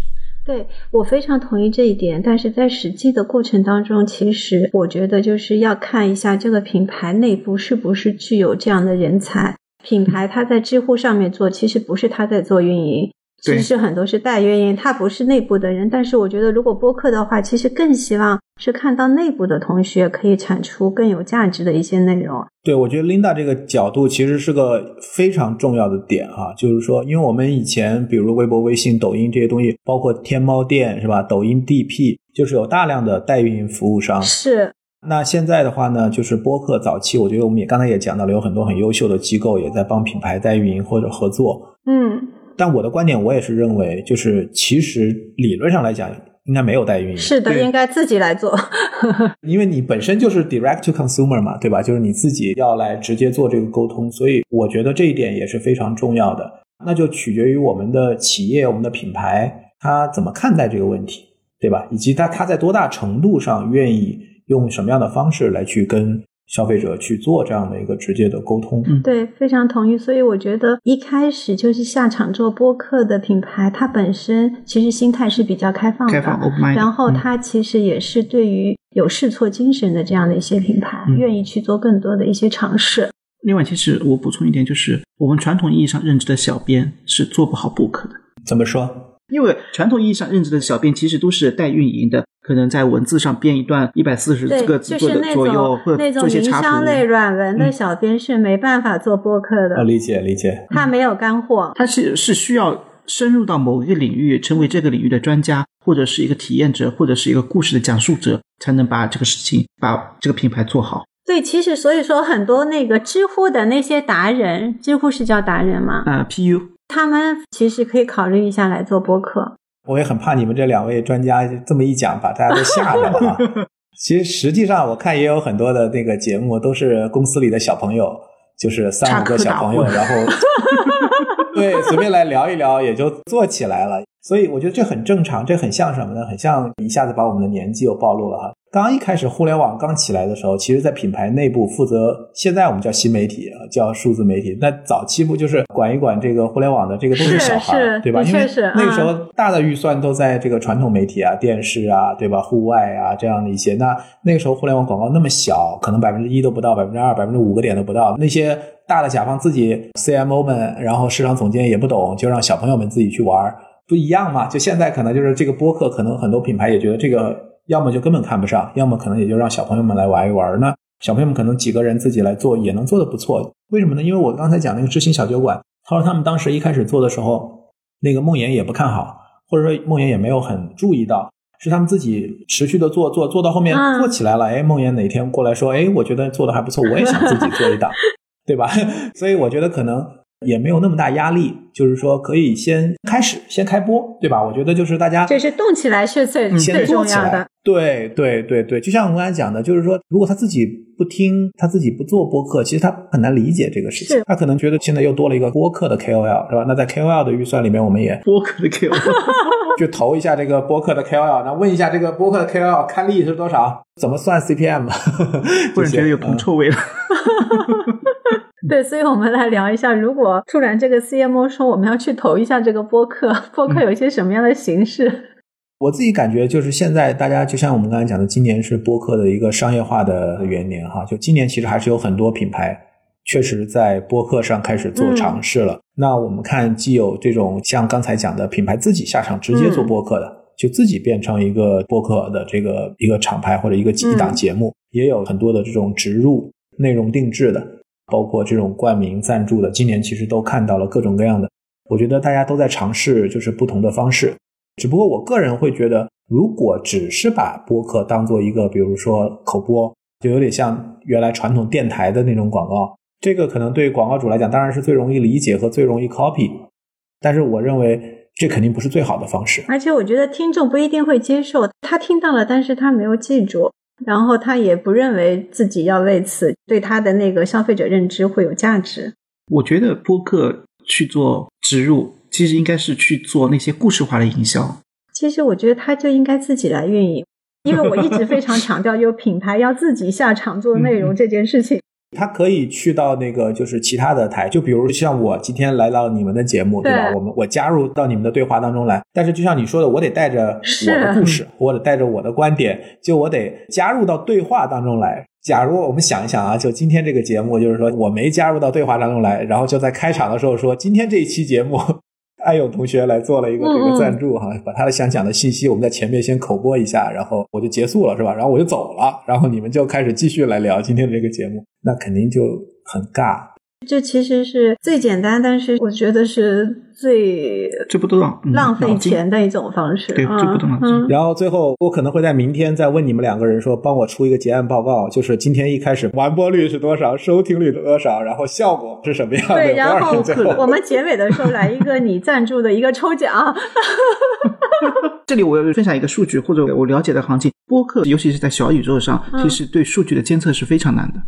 对我非常同意这一点，但是在实际的过程当中，其实我觉得就是要看一下这个品牌内部是不是具有这样的人才。品牌它在知乎上面做，其实不是它在做运营，其实很多是代运营，他不是内部的人。但是我觉得，如果播客的话，其实更希望是看到内部的同学可以产出更有价值的一些内容。对，我觉得 Linda 这个角度其实是个非常重要的点哈、就是说，因为我们以前比如微博、微信、抖音这些东西，包括天猫店是吧？抖音 DP 就是有大量的代运营服务商。是，那现在的话呢，就是播客早期，我觉得我们也刚才也讲到了，有很多很优秀的机构也在帮品牌代运营或者合作。嗯，但我的观点，我也是认为，就是其实理论上来讲，应该没有代运营。是的，应该自己来做。<laughs> 因为你本身就是 direct to consumer 嘛，对吧？就是你自己要来直接做这个沟通，所以我觉得这一点也是非常重要的。那就取决于我们的企业、我们的品牌，他怎么看待这个问题，对吧？以及他他在多大程度上愿意用什么样的方式来去跟消费者去做这样的一个直接的沟通。嗯对，非常同意。所以我觉得一开始就是下场做播客的品牌，它本身其实心态是比较开放的，开放 open mind，然后嗯它其实也是对于有试错精神的这样的一些品牌，嗯愿意去做更多的一些尝试。另外，其实我补充一点，就是我们传统意义上认知的小编是做不好播客的，怎么说？因为传统意义上认知的小编其实都是代运营的，可能在文字上编一段一百四十对，个字就是那左右，种或者那种做一些插营销图。类软文的嗯小编是没办法做播客的，呃，理解理解。他没有干货。他是是需要深入到某一个领域，成为这个领域的专家，或者是一个体验者，或者是一个故事的讲述者，才能把这个事情、把这个品牌做好。对，其实所以说很多那个知乎的那些达人，知乎是叫达人吗？啊、p u 他们其实可以考虑一下来做播客。我也很怕你们这两位专家这么一讲，把大家都吓着了啊。<laughs> 其实实际上，我看也有很多的那个节目都是公司里的小朋友，就是三五个小朋友，然后对随便来聊一聊，也就做起来了。所以我觉得这很正常，这很像什么呢？很像一下子把我们的年纪又暴露了哈。刚一开始互联网刚起来的时候，其实，在品牌内部负责，现在我们叫新媒体，叫数字媒体。那早期不就是管一管这个互联网的这个都是小孩儿，对吧？因为那个时候嗯大的预算都在这个传统媒体啊、电视啊，对吧？户外啊这样的一些。那那个时候互联网广告那么小，可能百分之一都不到，百分之二、百分之五个点都不到。那些大的甲方自己 CMO 们，然后市场总监也不懂，就让小朋友们自己去玩儿，不一样嘛？就现在可能就是这个播客，可能很多品牌也觉得这个要么就根本看不上，要么可能也就让小朋友们来玩一玩。那小朋友们可能几个人自己来做也能做的不错。为什么呢？因为我刚才讲那个知心小酒馆，他说他们当时一开始做的时候，那个梦妍也不看好，或者说梦妍也没有很注意到，是他们自己持续的做做做到后面嗯做起来了。哎，梦妍哪天过来说，哎，我觉得做的还不错，我也想自己做一档，<laughs> 对吧？所以我觉得可能也没有那么大压力，就是说可以先开始，先开播，对吧？我觉得就是大家这是动起来是最、嗯最先做起来重要的。。对对对对，就像我刚才讲的，就是说，如果他自己不听，他自己不做播客，其实他很难理解这个事情。他可能觉得现在又多了一个播客的 KOL，是吧？那在 KOL 的预算里面，我们也播客的 KOL <laughs> 就投一下这个播客的 KOL，那问一下这个播客的 KOL 看利是多少，怎么算 CPM 吧？忽然觉得有铜嗯臭味了。<laughs> 对，所以我们来聊一下，如果突然这个 CMO 说我们要去投一下这个播客，<laughs> 播客有一些什么样的形式？<laughs> 我自己感觉就是现在大家就像我们刚才讲的，今年是播客的一个商业化的元年哈，就今年其实还是有很多品牌确实在播客上开始做尝试了。那我们看，既有这种像刚才讲的品牌自己下场直接做播客的，就自己变成一个播客的这个一个厂牌或者一个一档节目，也有很多的这种植入内容定制的，包括这种冠名赞助的，今年其实都看到了各种各样的。我觉得大家都在尝试，就是不同的方式。只不过我个人会觉得，如果只是把播客当做一个，比如说口播，就有点像原来传统电台的那种广告，这个可能对广告主来讲当然是最容易理解和最容易 copy，但是我认为这肯定不是最好的方式。而且我觉得听众不一定会接受，他听到了，但是他没有记住，然后他也不认为自己要为此对他的那个消费者认知会有价值。我觉得播客去做植入，其实应该是去做那些故事化的营销。其实我觉得他就应该自己来运营，因为我一直非常强调，有品牌要自己下场做内容这件事情。他可以去到那个就是其他的台，就比如像我今天来到你们的节目，对吧？我们我加入到你们的对话当中来，但是就像你说的，我得带着我的故事，我得带着我的观点，就我得加入到对话当中来。假如我们想一想啊，就今天这个节目，就是说我没加入到对话当中来，然后就在开场的时候说，今天这一期节目，<laughs> 艾勇同学来做了一个这个赞助哈，把他的想讲的信息我们在前面先口播一下，然后我就结束了是吧？然后我就走了，然后你们就开始继续来聊今天的这个节目，那肯定就很尬。这其实是最简单，但是我觉得是最这不都浪、费钱的一种方式。对嗯这不动脑筋嗯。然后最后我可能会在明天再问你们两个人说，帮我出一个结案报告，就是今天一开始完播率是多少，收听率多少，然后效果是什么样的，对，<laughs> 然后我们结尾的时候来一个你赞助的一个抽奖。<laughs> 这里我要分享一个数据，或者我了解的行情，播客尤其是在小宇宙上，嗯。其实对数据的监测是非常难的。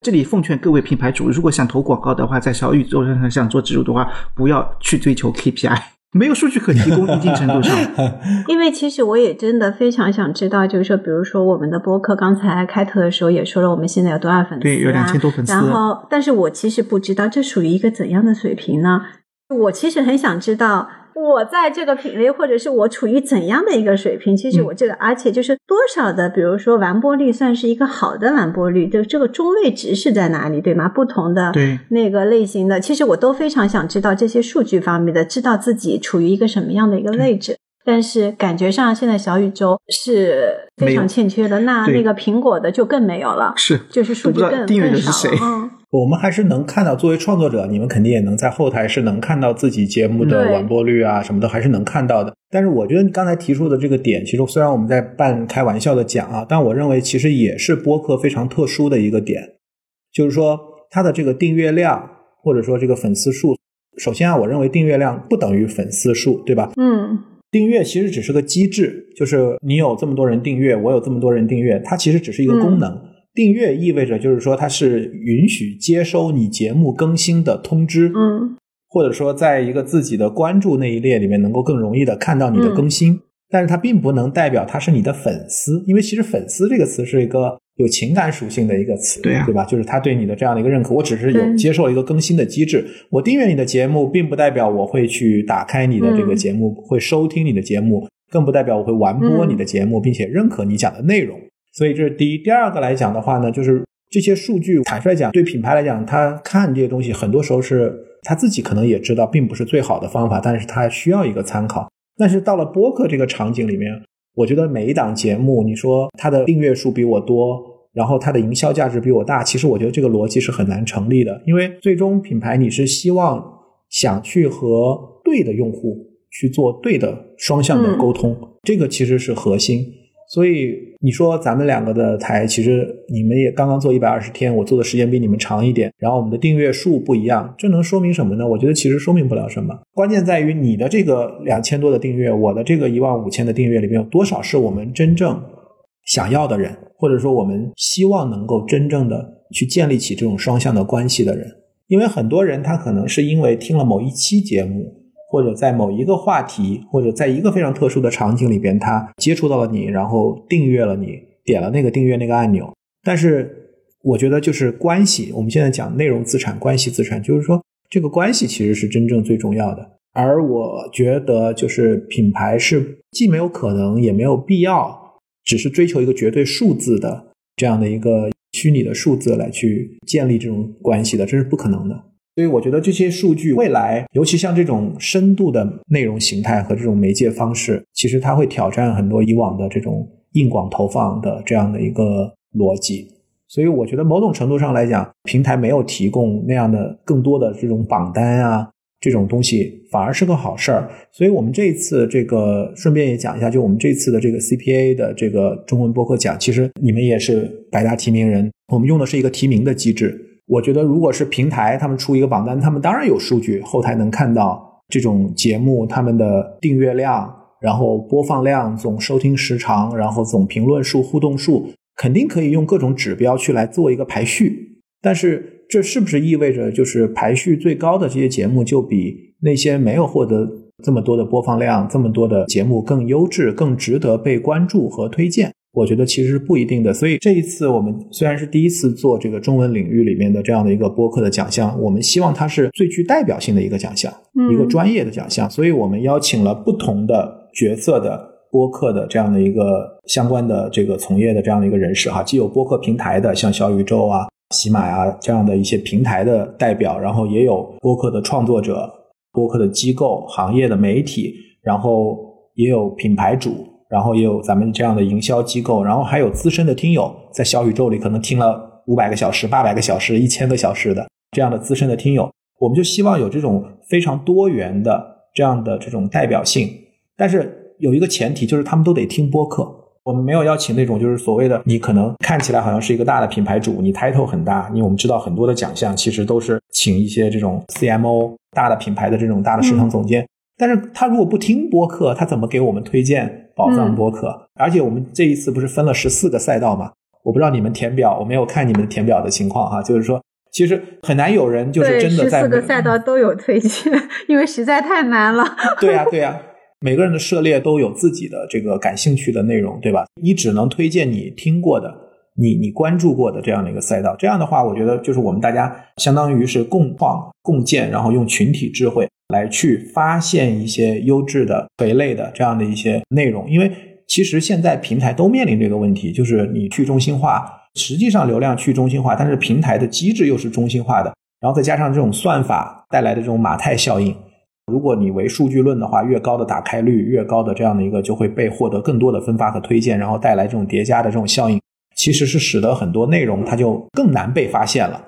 这里奉劝各位品牌主，如果想投广告的话，在小宇宙上想做植入的话，不要去追求 KPI，没有数据可提供，一定程度上。<laughs> 因为其实我也真的非常想知道，就是说，比如说我们的播客刚才开头的时候也说了，我们现在有多少粉丝、啊？对有2000多粉丝然后，但是我其实不知道这属于一个怎样的水平呢？我其实很想知道。我在这个品类，或者是我处于怎样的一个水平？其实我这个，而且就是多少的，比如说完播率算是一个好的完播率，就这个中位值是在哪里，对吗？不同的那个类型的，其实我都非常想知道这些数据方面的，知道自己处于一个什么样的一个位置。但是感觉上现在小宇宙是非常欠缺的，那那个苹果的就更没有了，是，就是数据更更少了。嗯，我们还是能看到，作为创作者，你们肯定也能在后台是能看到自己节目的完播率啊什么的，还是能看到的。但是我觉得你刚才提出的这个点，其实虽然我们在半开玩笑的讲啊，但我认为其实也是播客非常特殊的一个点，就是说它的这个订阅量或者说这个粉丝数，首先啊，我认为订阅量不等于粉丝数，对吧？嗯，订阅其实只是个机制，就是你有这么多人订阅，我有这么多人订阅，它其实只是一个功能。订阅意味着就是说它是允许接收你节目更新的通知，嗯，或者说在一个自己的关注那一列里面能够更容易的看到你的更新。但是它并不能代表它是你的粉丝，因为其实粉丝这个词是一个有情感属性的一个词，对啊对吧？就是他对你的这样的一个认可，我只是有接受了一个更新的机制，我订阅你的节目，并不代表我会去打开你的这个节目，会收听你的节目，更不代表我会完播你的节目，并且认可你讲的内容。所以这是第一。第二个来讲的话呢，就是这些数据，坦率讲，对品牌来讲，他看这些东西，很多时候是他自己可能也知道，并不是最好的方法，但是他需要一个参考。但是到了播客这个场景里面，我觉得每一档节目，你说它的订阅数比我多，然后它的营销价值比我大，其实我觉得这个逻辑是很难成立的，因为最终品牌你是希望想去和对的用户去做对的双向的沟通，这个其实是核心。所以你说咱们两个的台，其实你们也刚刚做一百二十天，我做的时间比你们长一点，然后我们的订阅数不一样，这能说明什么呢？我觉得其实说明不了什么。关键在于你的这个两千多的订阅，我的这个一万五千的订阅里面有多少是我们真正想要的人，或者说我们希望能够真正的去建立起这种双向的关系的人。因为很多人他可能是因为听了某一期节目，或者在某一个话题，或者在一个非常特殊的场景里边，他接触到了你，然后订阅了你，点了那个订阅那个按钮。但是我觉得就是关系，我们现在讲内容资产、关系资产，就是说这个关系其实是真正最重要的。而我觉得就是品牌是既没有可能也没有必要，只是追求一个绝对数字的这样的一个虚拟的数字来去建立这种关系的，这是不可能的。所以我觉得这些数据未来，尤其像这种深度的内容形态和这种媒介方式，其实它会挑战很多以往的这种硬广投放的这样的一个逻辑。所以我觉得某种程度上来讲，平台没有提供那样的更多的这种榜单啊这种东西，反而是个好事儿。所以我们这一次这个顺便也讲一下，就我们这次的这个 CPA 的这个中文播客奖，其实你们也是百大提名人，我们用的是一个提名的机制。我觉得，如果是平台他们出一个榜单，他们当然有数据，后台能看到这种节目他们的订阅量，然后播放量、总收听时长，然后总评论数、互动数，肯定可以用各种指标去来做一个排序。但是，这是不是意味着就是排序最高的这些节目就比那些没有获得这么多的播放量、这么多的节目更优质、更值得被关注和推荐？我觉得其实是不一定的。所以这一次我们虽然是第一次做这个中文领域里面的这样的一个播客的奖项，我们希望它是最具代表性的一个奖项，嗯一个专业的奖项。所以我们邀请了不同的角色的播客的这样的一个相关的这个从业的这样的一个人士哈，既有播客平台的，像小宇宙啊、喜马啊、这样的一些平台的代表，然后也有播客的创作者、播客的机构、行业的媒体，然后也有品牌主，然后也有咱们这样的营销机构，然后还有资深的听友，在小宇宙里可能听了五百个小时、八百个小时、一千个小时的这样的资深的听友，我们就希望有这种非常多元的这样的这种代表性，但是有一个前提，就是他们都得听播客。我们没有邀请那种就是所谓的你可能看起来好像是一个大的品牌主，你 title 很大，因为我们知道很多的奖项其实都是请一些这种 CMO 大的品牌的这种大的市场总监。但是他如果不听播客，他怎么给我们推荐宝藏播客？而且我们这一次不是分了十四个赛道嘛？我不知道你们填表，我没有看你们填表的情况哈，就是说其实很难有人就是真的在十四个赛道都有推荐，因为实在太难了。<laughs> 对呀、对呀、每个人的涉猎都有自己的这个感兴趣的内容，对吧？你只能推荐你听过的、你你关注过的这样的一个赛道。这样的话，我觉得就是我们大家相当于是共创、共建，然后用群体智慧来去发现一些优质的、垂类的这样的一些内容。因为其实现在平台都面临这个问题，就是你去中心化，实际上流量去中心化，但是平台的机制又是中心化的，然后再加上这种算法带来的这种马太效应。如果你为数据论的话，越高的打开率，越高的这样的一个就会被获得更多的分发和推荐，然后带来这种叠加的这种效应，其实是使得很多内容它就更难被发现了，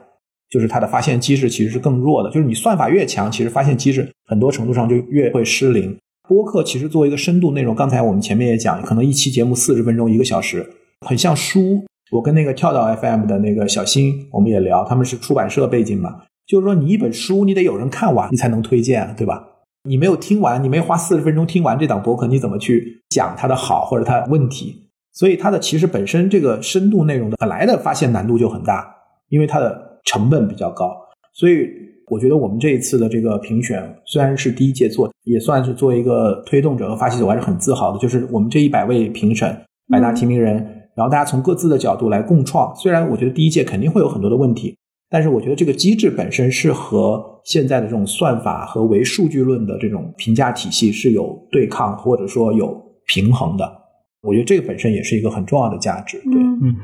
就是它的发现机制其实是更弱的。就是你算法越强，其实发现机制很多程度上就越会失灵。播客其实作为一个深度内容，刚才我们前面也讲，可能一期节目四十分钟一个小时，很像书。我跟那个跳岛 FM 的那个小新，我们也聊，他们是出版社背景嘛，就是说你一本书你得有人看完，你才能推荐，对吧？你没有听完，你没花四十分钟听完这档博客，你怎么去讲它的好或者它的问题？所以它的其实本身这个深度内容的本来的发现难度就很大，因为它的成本比较高。所以我觉得我们这一次的这个评选虽然是第一届做，也算是作为一个推动者和发起者，我还是很自豪的。就是我们这一百位评审，百大提名人，然后大家从各自的角度来共创。虽然我觉得第一届肯定会有很多的问题，但是我觉得这个机制本身是和现在的这种算法和唯数据论的这种评价体系是有对抗或者说有平衡的。我觉得这个本身也是一个很重要的价值。对，嗯嗯，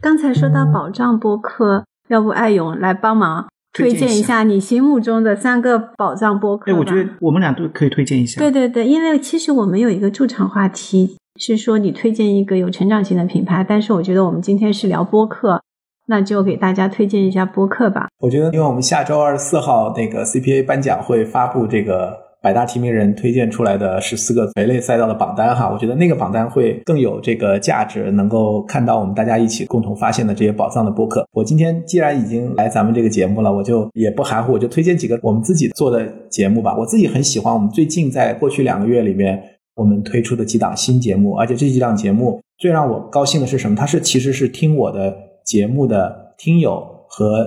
刚才说到保障播客，要不艾勇来帮忙推荐一下你心目中的三个宝藏播客哎，吧？我觉得我们俩都可以推荐一下。对对对，因为其实我们有一个驻场话题是说你推荐一个有成长型的品牌，但是我觉得我们今天是聊播客，那就给大家推荐一下播客吧。我觉得，因为我们下周二十四号那个 CPA 颁奖会发布这个百大提名人推荐出来的十四个垂类赛道的榜单哈，我觉得那个榜单会更有这个价值，能够看到我们大家一起共同发现的这些宝藏的播客。我今天既然已经来咱们这个节目了，我就也不含糊，我就推荐几个我们自己做的节目吧。我自己很喜欢我们最近在过去两个月里面我们推出的几档新节目，而且这几档节目最让我高兴的是什么？它是其实是听我的节目的听友和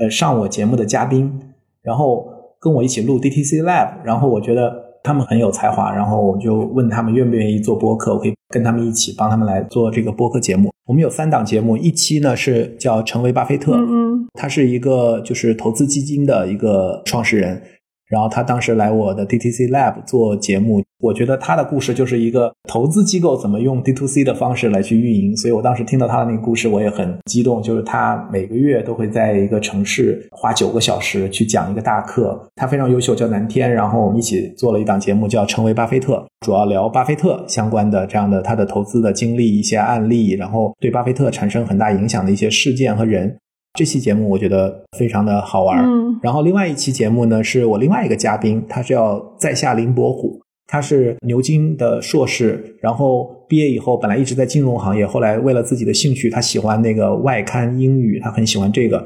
呃上我节目的嘉宾，然后跟我一起录 DTC Lab，然后我觉得他们很有才华，然后我就问他们愿不愿意做播客，我可以跟他们一起帮他们来做这个播客节目。我们有三档节目，一期呢是叫成为巴菲特，嗯嗯他是一个就是投资基金的一个创始人，然后他当时来我的 DTC Lab 做节目，我觉得他的故事就是一个投资机构怎么用 DTC 的方式来去运营，所以我当时听到他的那个故事，我也很激动。就是他每个月都会在一个城市花九个小时去讲一个大课，他非常优秀，叫南天。然后我们一起做了一档节目叫《成为巴菲特》，主要聊巴菲特相关的这样的他的投资的经历、一些案例，然后对巴菲特产生很大影响的一些事件和人。这期节目我觉得非常的好玩。嗯然后另外一期节目呢，是我另外一个嘉宾，他是叫在下林伯虎，他是牛津的硕士，然后毕业以后本来一直在金融行业，后来为了自己的兴趣，他喜欢那个外刊英语，他很喜欢这个，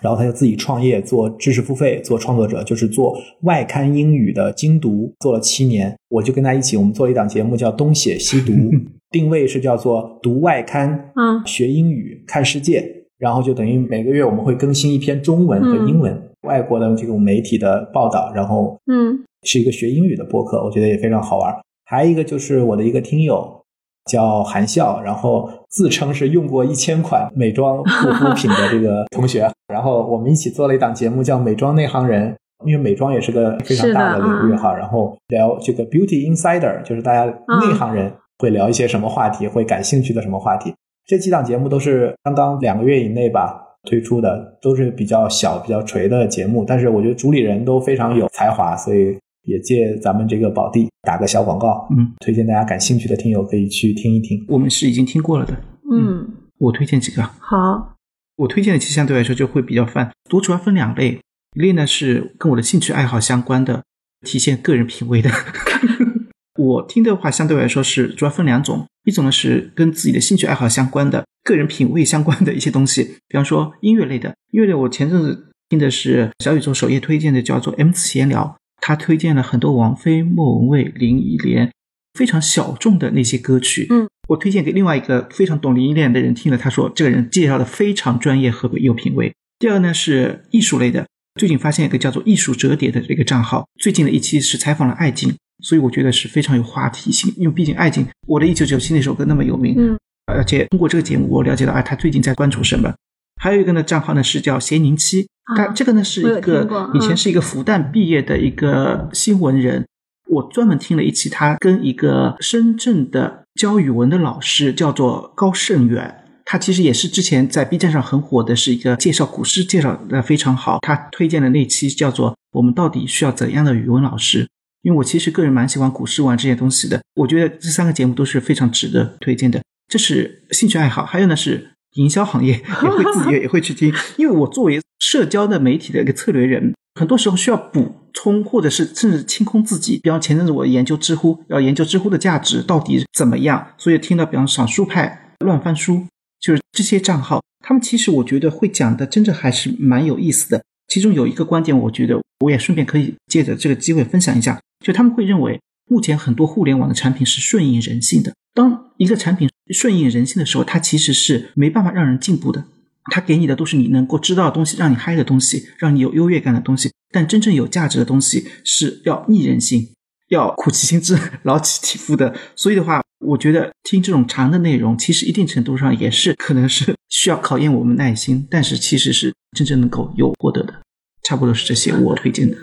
然后他就自己创业做知识付费，做创作者，就是做外刊英语的精读，做了七年。我就跟他一起，我们做了一档节目叫《东写西读》，<laughs> 定位是叫做读外刊，嗯学英语，看世界。然后就等于每个月我们会更新一篇中文和英文、外国的这种媒体的报道，然后嗯是一个学英语的播客，我觉得也非常好玩。还有一个就是我的一个听友，叫韩笑，然后自称是用过一千款美妆护肤品的这个 <laughs> 同学，然后我们一起做了一档节目叫《美妆内行人》，因为美妆也是个非常大的领域哈，然后聊这个 Beauty Insider，就是大家内行人会聊一些什么话题，会感兴趣的什么话题。这几档节目都是刚刚两个月以内吧推出的，都是比较小、比较锤的节目，但是我觉得主理人都非常有才华，所以。也借咱们这个宝地打个小广告，嗯，推荐大家感兴趣的听友可以去听一听。我们是已经听过了的，嗯，我推荐几个。好，我推荐的其实相对来说就会比较泛，多主要分两类，一类呢是跟我的兴趣爱好相关的，体现个人品味的。<laughs> 我听的话相对来说是主要分两种，一种呢是跟自己的兴趣爱好相关的、个人品味相关的一些东西，比方说音乐类的。音乐类我前阵子听的是小宇宙首页推荐的，叫做 M 次闲聊。他推荐了很多王菲、莫文蔚、林忆莲非常小众的那些歌曲。嗯，我推荐给另外一个非常懂林忆莲的人听了，他说这个人介绍的非常专业和有品味。第二呢是艺术类的，最近发现一个叫做“艺术折叠”的这个账号，最近的一期是采访了艾静，所以我觉得是非常有话题性。因为毕竟爱情《我的一九九七》那首歌那么有名，嗯，而且通过这个节目我了解到，哎，他最近在关注什么。还有一个呢账号呢是叫咸宁七，他这个呢是一个以前是一个复旦毕业的一个新闻人，我专门听了一期他跟一个深圳的教语文的老师叫做高胜远，他其实也是之前在 B 站上很火的，是一个介绍古诗介绍的非常好。他推荐的那期叫做我们到底需要怎样的语文老师？因为我其实个人蛮喜欢古诗文这些东西的，我觉得这三个节目都是非常值得推荐的。这是兴趣爱好，还有呢是。营销行业也会自己也会去听，因为我作为社交的媒体的一个策略人，很多时候需要补充或者是甚至清空自己。比方前阵子我研究知乎，要研究知乎的价值到底怎么样，所以听到比方少数派乱翻书，就是这些账号，他们其实我觉得会讲的真的还是蛮有意思的。其中有一个观点，我觉得我也顺便可以借着这个机会分享一下，就他们会认为目前很多互联网的产品是顺应人性的。当一个产品顺应人性的时候，它其实是没办法让人进步的。它给你的都是你能够知道的东西，让你嗨的东西，让你有优越感的东西。但真正有价值的东西是要逆人性，要苦其心志、劳其体肤的。所以的话，我觉得听这种长的内容，其实一定程度上也是可能是需要考验我们耐心，但是其实是真正能够有获得的。差不多是这些我推荐的。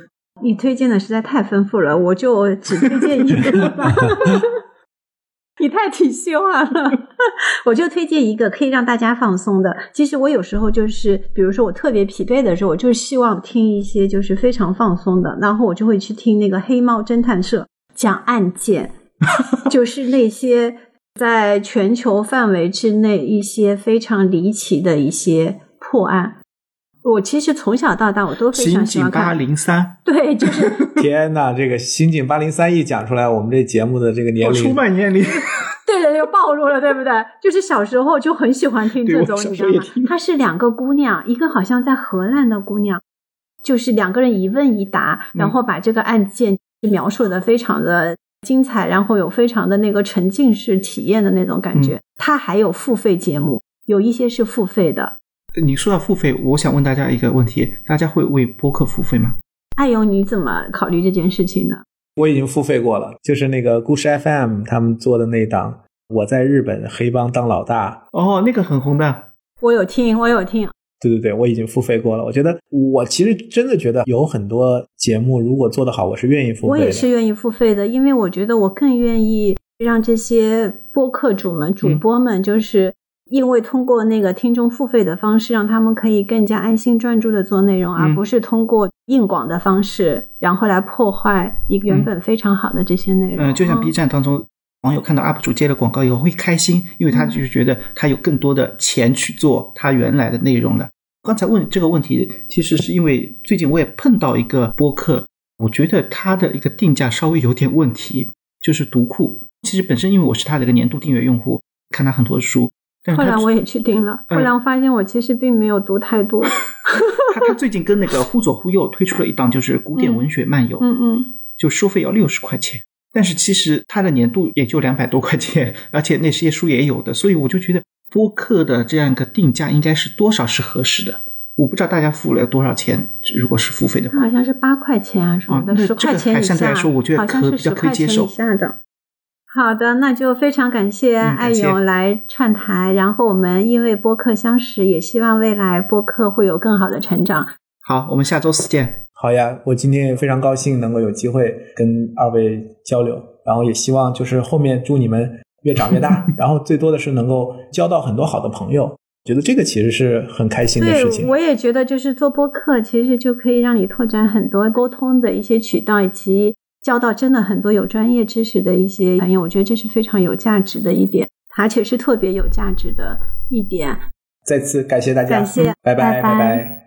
你推荐的实在太丰富了，我就只推荐一个吧。<laughs> 你太体系化了，<laughs> 我就推荐一个可以让大家放松的。其实我有时候就是，比如说我特别疲惫的时候，我就希望听一些就是非常放松的，然后我就会去听那个黑猫侦探社讲案件，<laughs> 就是那些在全球范围之内一些非常离奇的一些破案。我其实从小到大我都非常喜欢看。八零三，<laughs> 对，就是 <laughs> 天哪！这个刑警八零三一讲出来，我们这节目的这个年龄，出版年龄，对 <laughs> 对，又暴露了，对不对？就是小时候就很喜欢听这种，你知道吗？她是两个姑娘，一个好像在荷兰的姑娘，就是两个人一问一答，然后把这个案件描述的非常的精彩，然后有非常的那个沉浸式体验的那种感觉。它还有付费节目，有一些是付费的。你说到付费，我想问大家一个问题：大家会为播客付费吗？艾勇，你怎么考虑这件事情呢？我已经付费过了，就是那个故事 FM 他们做的那档，我在日本黑帮当老大。哦，那个很红的。我有听，我有听。对对对，我已经付费过了。我觉得，我其实真的觉得有很多节目，如果做得好，我是愿意付费的。我也是愿意付费的，因为我觉得我更愿意让这些播客主们、主播们，就是。因为通过那个听众付费的方式，让他们可以更加安心专注的做内容，而不是通过硬广的方式，然后来破坏一个原本非常好的这些内容。嗯，就像 B 站当中，网友看到 UP 主接了广告以后会开心，因为他就是觉得他有更多的钱去做他原来的内容了。刚才问这个问题，其实是因为最近我也碰到一个播客，我觉得他的一个定价稍微有点问题，就是读库。其实本身因为我是他的一个年度订阅用户，看他很多书。后来我也去听了，后来我发现我其实并没有读太多。<laughs> 他他最近跟那个忽左忽右推出了一档，就是古典文学漫游，嗯嗯，就收费要六十块钱，但是其实它的年度也就两百多块钱，而且那些书也有的，所以我就觉得播客的这样一个定价应该是多少是合适的。我不知道大家付了多少钱，如果是付费的话，好像是八块钱啊什么的，十块钱以下，相对来说我觉得可比较可以接受。下的。好的，那就非常感谢嗯艾勇来串台，然后我们因为播客相识，也希望未来播客会有更好的成长。好，我们下周四见。好呀，我今天也非常高兴能够有机会跟二位交流，然后也希望就是后面祝你们越长越大，<laughs> 然后最多的是能够交到很多好的朋友，觉得这个其实是很开心的事，情。我也觉得就是做播客，其实就可以让你拓展很多沟通的一些渠道，以及交到真的很多有专业知识的一些朋友。我觉得这是非常有价值的一点，而且是特别有价值的一点。再次感谢大家，感谢拜拜拜拜拜